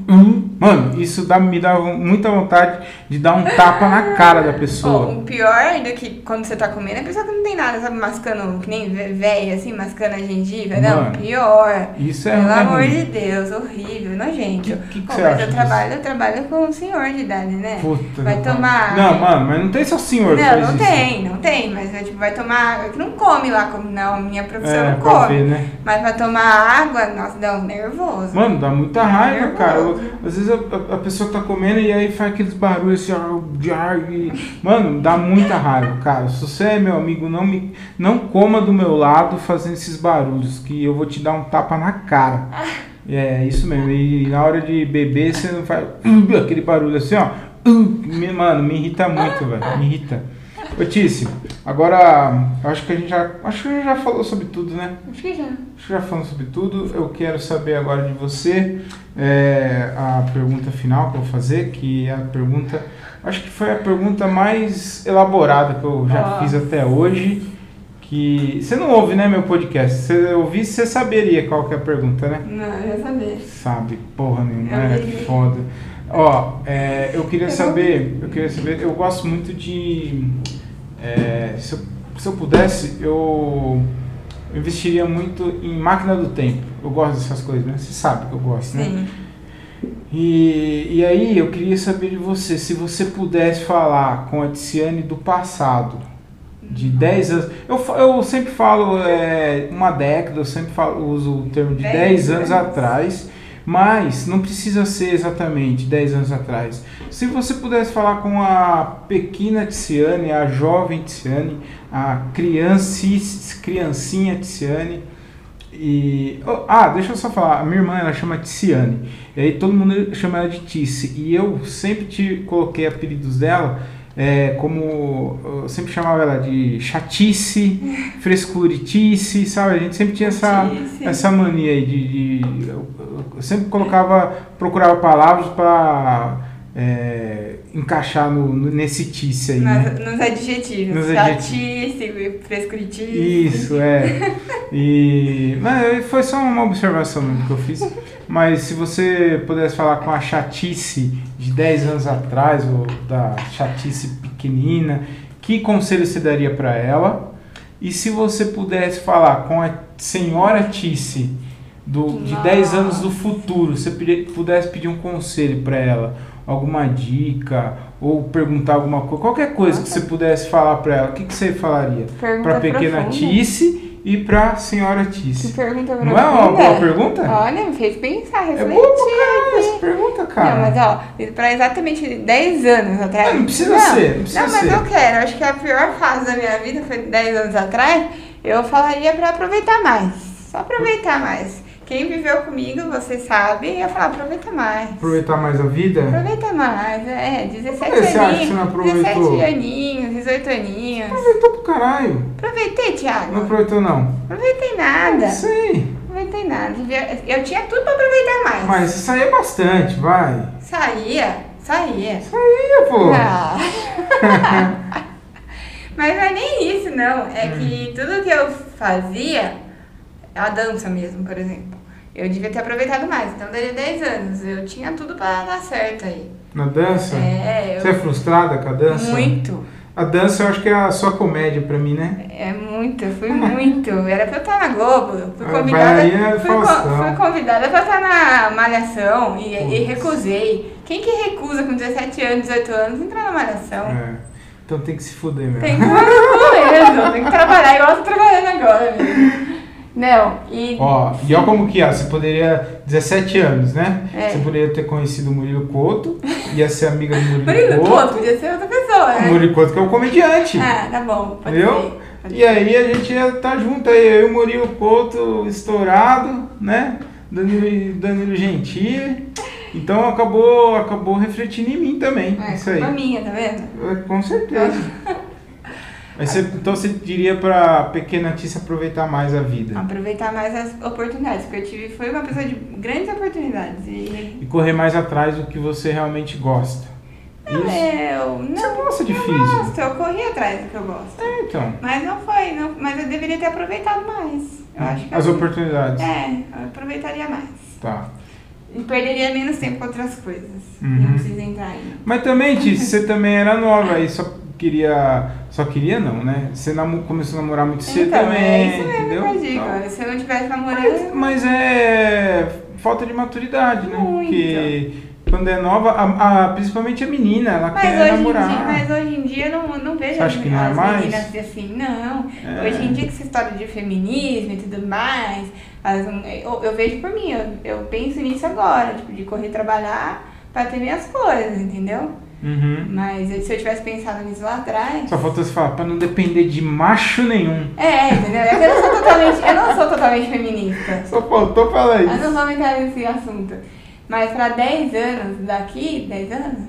"Bum, hum". Mano, isso dá, me dá muita vontade de dar um tapa na cara da pessoa. o pior ainda que quando você tá comendo é a pessoa que não tem nada, sabe? Mascando, que nem véia, assim, mascando a gengiva. Não, Mano, pior. Isso é Pelo é amor ruim. de Deus, horrível, nojento. Que- que que Pô, você mas acha eu disso? trabalho, eu trabalho com um senhor de idade, né? Puta vai que tomar. Não, mano, mas não tem só senhor que Não, não isso. tem, não tem, mas é, tipo, vai tomar água, que não come lá, como não, minha profissão É, não come. ver, né? Mas vai tomar água, nossa, dá um nervoso. Mano, dá muita raiva, Nervoso. cara. Às vezes a, a- pessoa tá comendo e aí faz aqueles barulhos assim, ó, de ar e... Mano, dá muita raiva, cara. Se você é meu amigo, não me não coma do meu lado fazendo esses barulhos, que eu vou te dar um tapa na cara. É isso mesmo. E na hora de beber, você não faz aquele barulho assim, ó. Mano, me irrita muito, velho. Me irrita. Ô Tício, agora acho que a gente já. Acho que a gente já falou sobre tudo, né? Acho que já. Acho que já falamos sobre tudo. Eu quero saber agora de você é, a pergunta final que eu vou fazer, que é a pergunta. Acho que foi a pergunta mais elaborada que eu já fiz até hoje. Que. Você não ouve, né, meu podcast? Se você ouvisse, você saberia qual que é a pergunta, né? Não, eu já sabia. Sabe, porra nenhuma, é foda. Ó, é, eu queria saber, eu queria saber, eu gosto muito de, é, se, eu, se eu pudesse, eu investiria muito em máquina do tempo. Eu gosto dessas coisas, né? Você sabe que eu gosto, né? Sim. E, e aí eu queria saber de você, se você pudesse falar com a Tiziane do passado, de 10 anos. Eu, eu sempre falo é, uma década, eu sempre falo, uso o termo de 10 Dez anos anos. atrás, mas não precisa ser exatamente 10 anos atrás. Se você pudesse falar com a pequena Tiziane, a jovem Tiziane, a criancis, criancinha Tiziane, e. oh, ah, deixa eu só falar. A minha irmã ela chama Tiziane. E aí todo mundo chama ela de Tice. E eu sempre te coloquei apelidos dela é, como. Eu sempre chamava ela de chatice, frescuritice, sabe? A gente sempre tinha essa, Chatice. essa mania aí de. de- eu, eu sempre colocava. procurava palavras para é, encaixar no, no- nesse tice aí, Nos, né? nos adjetivos. Nos Chatice, frescuritice. Isso, é. E mas foi só uma observação mesmo que eu fiz. Mas se você pudesse falar com a chatice de 10 anos atrás, ou da chatice pequenina, que conselho você daria para ela? E se você pudesse falar com a senhora Tice do, de 10 anos do futuro, você pudesse pedir um conselho para ela, alguma dica, ou perguntar alguma coisa, qualquer coisa que Nossa. você pudesse falar para ela, o que, que você falaria? Para pequena profunda. Tice e para senhora Que Tice. pergunta Não é uma boa pergunta? Olha, me fez pensar, É refletir. boa pra caralho essa pergunta, cara. Não, mas ó, pra exatamente 10 anos atrás. Ah, não precisa ser, não precisa Não, mas ser. eu quero. Acho que a pior fase da minha vida foi 10 anos atrás. Eu falaria pra aproveitar mais. Só aproveitar mais. Quem viveu comigo, você sabe, ia falar, aproveita mais. Aproveitar mais a vida? Aproveita mais, é, 17 Por que você acha que você não aproveitou? 17 aninhos, 18 aninhos. Aproveitou pro caralho. Aproveitei, Thiago. Não aproveitou, não? Aproveitei nada. Sei. Aproveitei nada. Eu tinha tudo pra aproveitar mais. Mas você saía bastante, vai. Saía, saía. Saía, pô. Ah. Mas não é nem isso, não. É que tudo que eu fazia, a dança mesmo, por exemplo, eu devia ter aproveitado mais. Então, daria 10 anos. Eu tinha tudo pra dar certo aí. Na dança? É, Você é eu... frustrada com a dança? Muito. A dança eu acho que é a sua comédia pra mim, né? É muito, fui muito. Era pra eu estar na Globo. eu Fui Ah, convidada, é fui, co- fui convidada pra estar na Malhação e, e recusei. Quem que recusa com 17 anos, 18 anos entrar na Malhação? É. Então tem que se fuder mesmo. Tem que no cu mesmo, tem que trabalhar igual eu tô trabalhando agora mesmo. Não, e. Ó, e ó como que é, você poderia, 17 anos, né? É. Você poderia ter conhecido o Murilo Couto, ia ser amiga do Murilo, Murilo Couto. Couto, podia ser outra pessoa, O né? Murilo Couto que é o comediante. Ah, tá bom, pode Entendeu? ser. pode E aí a gente ia estar junto aí, eu e o Murilo Couto estourado, né? Danilo, Danilo Gentili. Então acabou, acabou refletindo em mim também. ser. É, isso aí. minha, tá vendo? É, Com certeza. Você- então você diria pra pequena Tícia aproveitar mais a vida. Aproveitar mais as oportunidades, porque eu tive, foi uma pessoa de grandes oportunidades. E. E correr mais atrás do que você realmente gosta. Isso? Eu Você não. gosta de eu físico? gosto, eu corri atrás do que eu gosto. É, então. Mas não foi, não, mas eu deveria ter aproveitado mais. Eu acho que As eu- oportunidades. É, eu aproveitaria mais. Tá. E perderia menos tempo com outras coisas. Uhum. Não precisa entrar aí. Mas também, Tícia, você também era nova e só queria. Só queria não, né? Você começou a namorar muito cedo então, também. é isso mesmo entendeu? que eu digo. Olha, Se eu não tivesse Mas, namorando. mas é falta de maturidade, né? Muito. Porque quando é nova, a, a- principalmente a menina, ela Mas quer hoje, em namorar. dia, mas hoje em dia eu não, não vejo as, que não é as mais? meninas assim, não. É. Hoje em dia, com essa história de feminismo e tudo mais, as- eu, eu vejo por mim, eu, eu penso nisso agora, tipo, de correr trabalhar pra ter minhas coisas, entendeu? Uhum. Mas se eu tivesse pensado nisso lá atrás. Só falta você falar, pra não depender de macho nenhum. É, entendeu? É eu não sou totalmente, eu não sou totalmente feminista. Só faltou falar Eu não isso. vou entrar nesse assunto. Mas pra 10 anos daqui, 10 anos?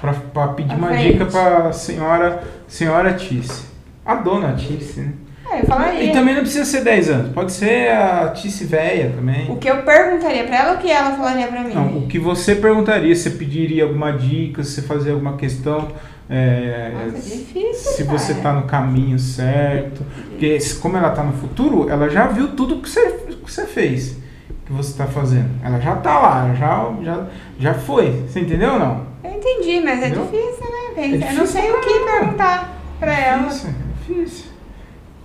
Pra, pra pedir uma frente. dica pra senhora, senhora Tice. A dona Tice, né? É, eu falaria. E também não precisa ser 10 anos, pode ser a Tice velha também. O que eu perguntaria pra ela ou o que ela falaria pra mim? Não, o que você perguntaria, você pediria alguma dica, você fazia alguma questão, é, Nossa, é difícil, se cara. você tá no caminho certo. Porque como ela tá no futuro, ela já viu tudo que você, que você fez, que você tá fazendo. Ela já tá lá, já, já, já foi. Você entendeu ou não? Eu entendi, mas é Entendeu? difícil, né? É Pensar. eu não difícil sei o que perguntar pra ela. Difícil, é difícil.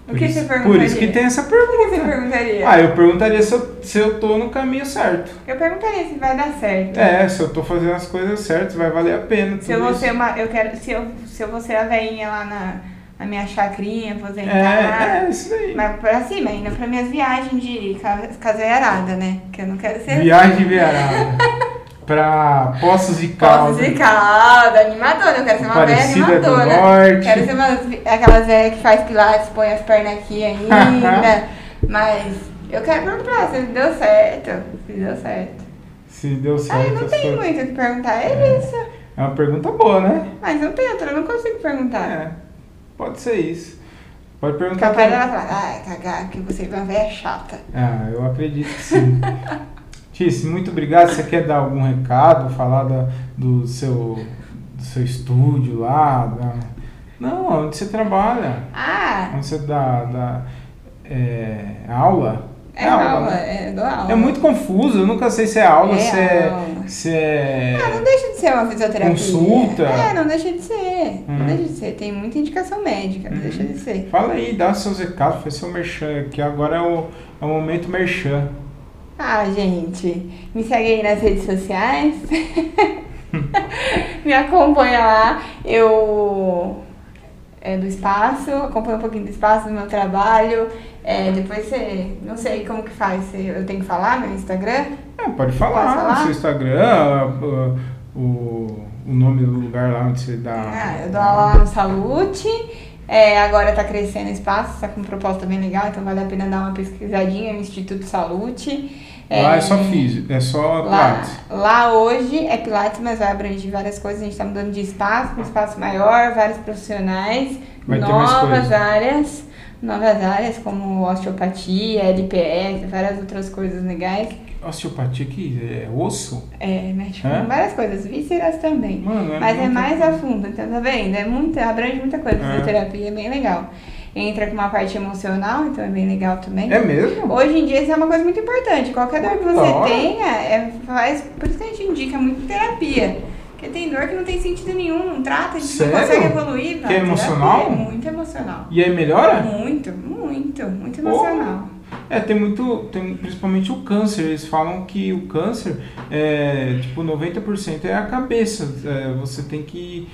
O Por que isso- você perguntaria? Por isso que tem essa O que você pergunta. perguntaria? Ah, eu perguntaria se eu, se eu tô no caminho certo. Eu perguntaria se vai dar certo. É, se eu tô fazendo as coisas certas, vai valer a pena. Se eu vou isso. ser uma. Eu quero. Se eu, se eu vou ser a veinha lá na, na minha chacrinha, aposentar. É, é isso daí. Mas pra cima, ainda pra minhas viagens de ca- caseirada, né? Que eu não quero ser. Viagem de Vierada. pra Poços de calda, animadora, eu quero ser uma velha Aparecida do animadora. Norte. Quero ser uma, aquelas velhas que faz pilates, põe as pernas aqui ainda. mas eu quero perguntar se deu certo. Se deu certo. Se deu certo. Ah, eu não tenho coisas. muito o que perguntar, é isso. É uma pergunta boa, né? Mas não tem outra, eu não consigo perguntar. É. Pode ser isso. Pode perguntar. Capaz dela falar, ai, cagar, que você é uma velha chata. Ah, eu acredito que sim. Kiss, muito obrigado. Você quer dar algum recado, falar da, do, seu, do seu estúdio lá? Da... Não, onde você trabalha. Ah! Onde você dá, dá é, aula. É, é aula, aula né? é, dou aula. É muito confuso, eu nunca sei se é aula, é se, é, aula. se é. Ah, não deixa de ser uma fisioterapia. Consulta. É, não deixa de ser. Não Uhum. deixa de ser. Tem muita indicação médica, não deixa de ser. Fala aí, dá seus recados, faz seu merchan, que agora é o, é o momento merchan. Ah, gente, me segue aí nas redes sociais. me acompanha lá. Eu é do espaço, acompanho um pouquinho do espaço do meu trabalho. É, depois você, não sei como que faz, eu tenho que falar meu Instagram? É, pode falar, falar? no seu Instagram, o, o, o nome do lugar lá onde você dá. Ah, eu dou aula lá no Salute. É, agora tá crescendo o espaço, tá com uma proposta bem legal, então vale a pena dar uma pesquisadinha no Instituto Salute. Lá é só físico, é só Lá, Pilates. lá hoje é Pilates, mas vai abranger várias coisas. A gente está mudando de espaço, um espaço maior, vários profissionais, Vai novas áreas, novas áreas como osteopatia, LPS, várias outras coisas legais. Osteopatia que é osso? É, mexe É? com várias coisas, vísceras também. Mano, é Mas é mais a fundo, então tá vendo? É muita, abrange muita coisa. É. Fisioterapia é bem legal. Entra com uma parte emocional, então é bem legal também. É mesmo? Hoje em dia isso é uma coisa muito importante. Qualquer dor que você tenha, é, faz. Por isso que a gente indica muito terapia. Porque tem dor que não tem sentido nenhum, não trata, a gente Sério? não consegue evoluir. Que é emocional? É muito emocional. E aí melhora? Muito, muito, muito emocional. É, tem muito, tem principalmente o câncer. Eles falam que o câncer, é, tipo, 90% é a cabeça. É, você tem que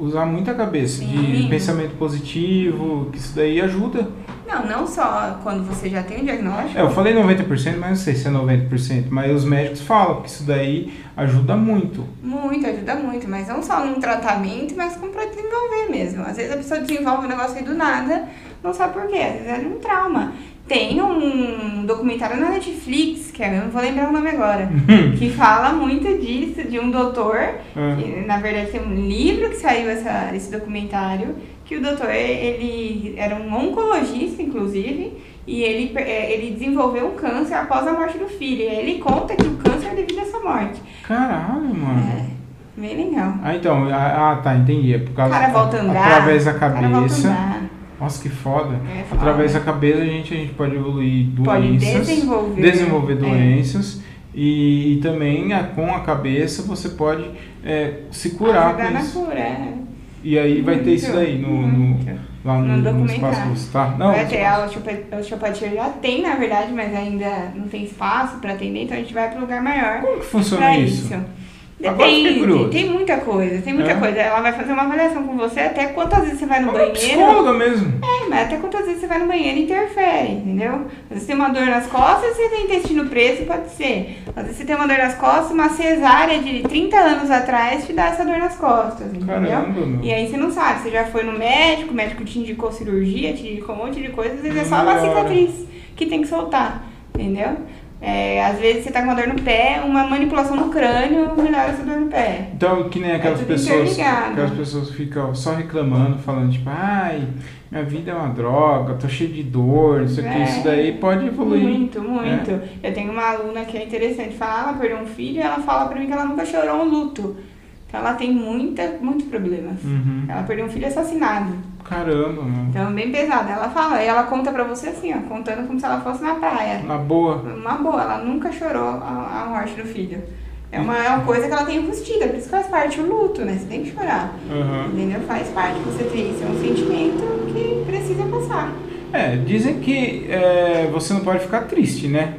usar muita cabeça, de Sim. pensamento positivo, que isso daí ajuda. Não, não só quando você já tem o diagnóstico. É, eu falei 90%, mas não sei se é 90%, mas os médicos falam que isso daí ajuda muito. Muito, ajuda muito, mas não só num tratamento, mas como pra desenvolver mesmo. Às vezes a pessoa desenvolve um negócio aí do nada, não sabe por quê, às vezes é um trauma. Tem um documentário na Netflix, que eu não vou lembrar o nome agora, que fala muito disso, de um doutor, É. que, na verdade tem um livro que saiu essa, esse documentário, que o doutor, ele era um oncologista, inclusive, e ele, é, ele desenvolveu um câncer após a morte do filho. E aí ele conta que o câncer é devido a essa morte. Caralho, mano. É, bem legal. Ah, então, ah, ah, tá, entendi. É por O causa cara volta a andar. através da o cara volta a cabeça. andar. Nossa, que foda. É foda. Através da cabeça a gente, a gente pode evoluir Pode doenças, desenvolver. desenvolver É. doenças e, e também a- com a cabeça você pode é, se curar Ajudar com na isso. cura, é. E aí vai ter isso daí no, no, Muito. lá no, No no espaço Luz, tá? Não, vai ter a osteopatia, já tem, na verdade, mas ainda não tem espaço para atender, então a gente vai para um lugar maior. como que funciona isso? isso. Depende, tem muita coisa, tem muita É? coisa. Ela vai fazer uma avaliação com você até quantas vezes você vai no uma banheiro. psicóloga mesmo. É, mas até quantas vezes você vai no banheiro interfere, entendeu? Às vezes tem uma dor nas costas, você tem intestino preso, pode ser. Às vezes você tem uma dor nas costas, uma cesárea de 30 anos atrás te dá essa dor nas costas, entendeu? Caramba, meu. E aí você não sabe, você já foi no médico, o médico te indicou cirurgia, te indicou um monte de coisa, às vezes é só uma cicatriz que tem que soltar, entendeu? É, às vezes você tá com uma dor no pé, uma manipulação no crânio melhora essa dor no pé. Então, que nem aquelas tudo pessoas, aquelas pessoas que ficam só reclamando, falando tipo, ai, minha vida é uma droga, tô cheio de dor, isso aqui, É. isso daí pode evoluir. Muito, muito. Eu tenho uma aluna que é interessante, fala, ela perdeu um filho e ela fala pra mim que ela nunca chorou um luto. Então ela tem muita, muitos problemas. Uhum. Ela perdeu um filho assassinado. Caramba, mano. Então, bem pesado. Ela fala, e ela conta pra você assim, ó, contando como se ela fosse na praia. Na boa. Uma boa, ela nunca chorou a, a morte do filho. É uma, é uma coisa que ela tem enrustida, por isso que faz parte o luto, né? Você tem que chorar. Uhum. Entendeu? Faz parte você ter isso. É um sentimento que precisa passar. É, dizem que é, você não pode ficar triste, né?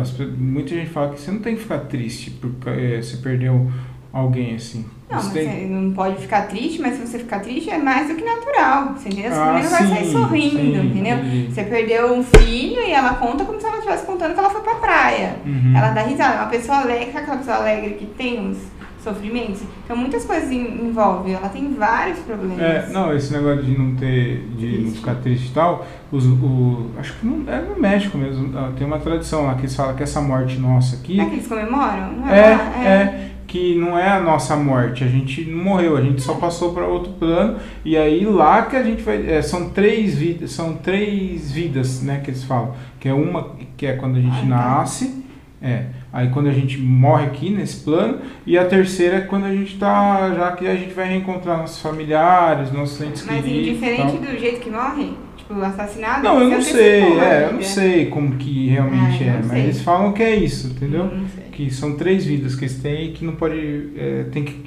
As muita gente fala que você não tem que ficar triste porque é, você perdeu alguém assim. Não, Você tem- você não pode ficar triste, mas se você ficar triste é mais do que natural. Você entendeu? Você Ah, não vai sair sorrindo, sim, entendeu? entendi. Você perdeu um filho e ela conta como se ela estivesse contando que ela foi pra praia. Uhum. Ela dá risada. É uma pessoa alegre, aquela pessoa alegre que tem uns sofrimentos? Então muitas coisas en- envolvem. Ela tem vários problemas. É, não, esse negócio de não ter, de não Isso. ficar triste e tal, os, o, acho que não, é no México mesmo, ah, tem uma tradição lá que eles falam que essa morte nossa aqui Não é que eles comemoram? Não é, lá? é, que não é a nossa morte, a gente não morreu, a gente só passou para outro plano e aí lá que a gente vai, é, são três vidas, são três vidas, né, que eles falam, que é uma que é quando a gente tá. nasce, É. Aí quando a gente morre aqui nesse plano, e a terceira é quando a gente tá. Já que a gente vai reencontrar nossos familiares, nossos entes Mas queridos. indiferente tal. do jeito que morre? Tipo, assassinado? Não, eu não sei, é, eu não né? sei como que realmente Ah, é, mas eles falam que é isso, entendeu? Que são três vidas que eles têm e que não pode. é, tem, que,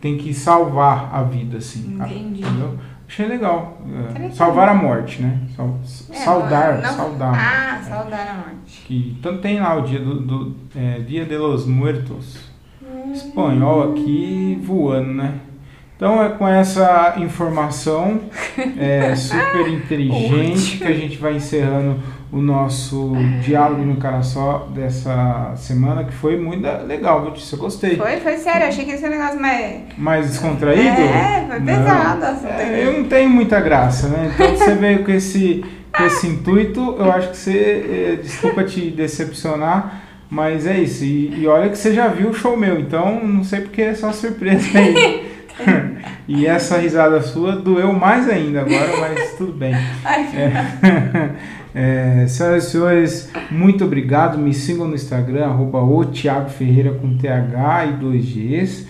tem que salvar a vida, assim. Entendi. Entendeu? Achei legal. é, salvar a morte, né? Sal- É, saudar, não- saudar. Ah, saudar a morte. Que tanto tem lá o dia do, do é, Dia de los Muertos. Espanhol aqui voando, né? Então é com essa informação é, super inteligente que a gente vai encerrando o nosso diálogo no cara só dessa semana, que foi muito legal, viu? Tícia? Eu gostei. Foi, foi sério, achei que ia ser um negócio mais. Mais descontraído? É, foi Não. pesado. assim, É, eu não tenho muita graça, né? Então você veio com esse, com esse intuito, eu acho que você, é, desculpa te decepcionar, mas é isso. E, e olha que você já viu o show meu, então não sei porque é só surpresa aí. e essa risada sua doeu mais ainda agora, mas tudo bem. Ai, É, senhoras e senhores, muito obrigado. Me sigam no Instagram, arroba o Thiago Ferreira com TH e 2Gs.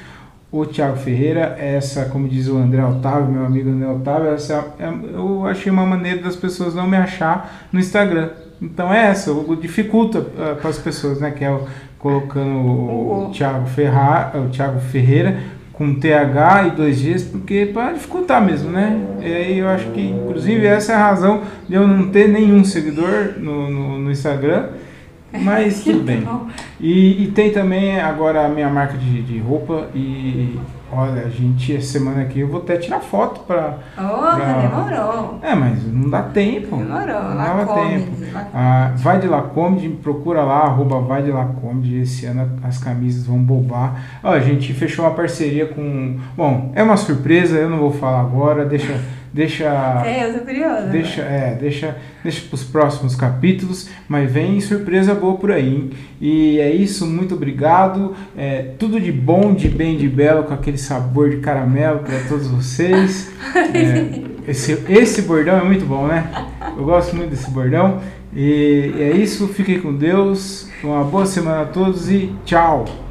O Thiago Ferreira, essa, como diz o André Otávio, meu amigo André Otávio, essa é- eu achei uma maneira das pessoas não me achar no Instagram. Então é essa, o dificulta para as pessoas, né? Que é o, colocando o, O- Thiago, Ferra, o Thiago Ferreira com TH e dois Gs, porque para dificultar mesmo, né? E aí eu acho que, inclusive, essa é a razão de eu não ter nenhum seguidor no, no, no Instagram, mas tudo bem. E, e tem também agora a minha marca de, de roupa e olha, a gente, essa semana aqui eu vou até tirar foto para Porra, Pra- demorou. É, mas não dá tempo. Demorou, não dava tempo. Ah, vai de Lacombe, procura lá, arroba vai de Lacombe. Esse ano as camisas vão bombar. Ó, a gente fechou uma parceria com. Bom, é uma surpresa, eu não vou falar agora, deixa. Deixa. É, eu tô curiosa. Deixa, é, deixa, deixa para os próximos capítulos, mas vem surpresa boa por aí. hein? E é isso, muito obrigado. É, tudo de bom, de bem, de belo, com aquele sabor de caramelo para todos vocês. É, esse, esse bordão é muito bom, né? Eu gosto muito desse bordão. E é isso, fiquem com Deus. Uma boa semana a todos e tchau!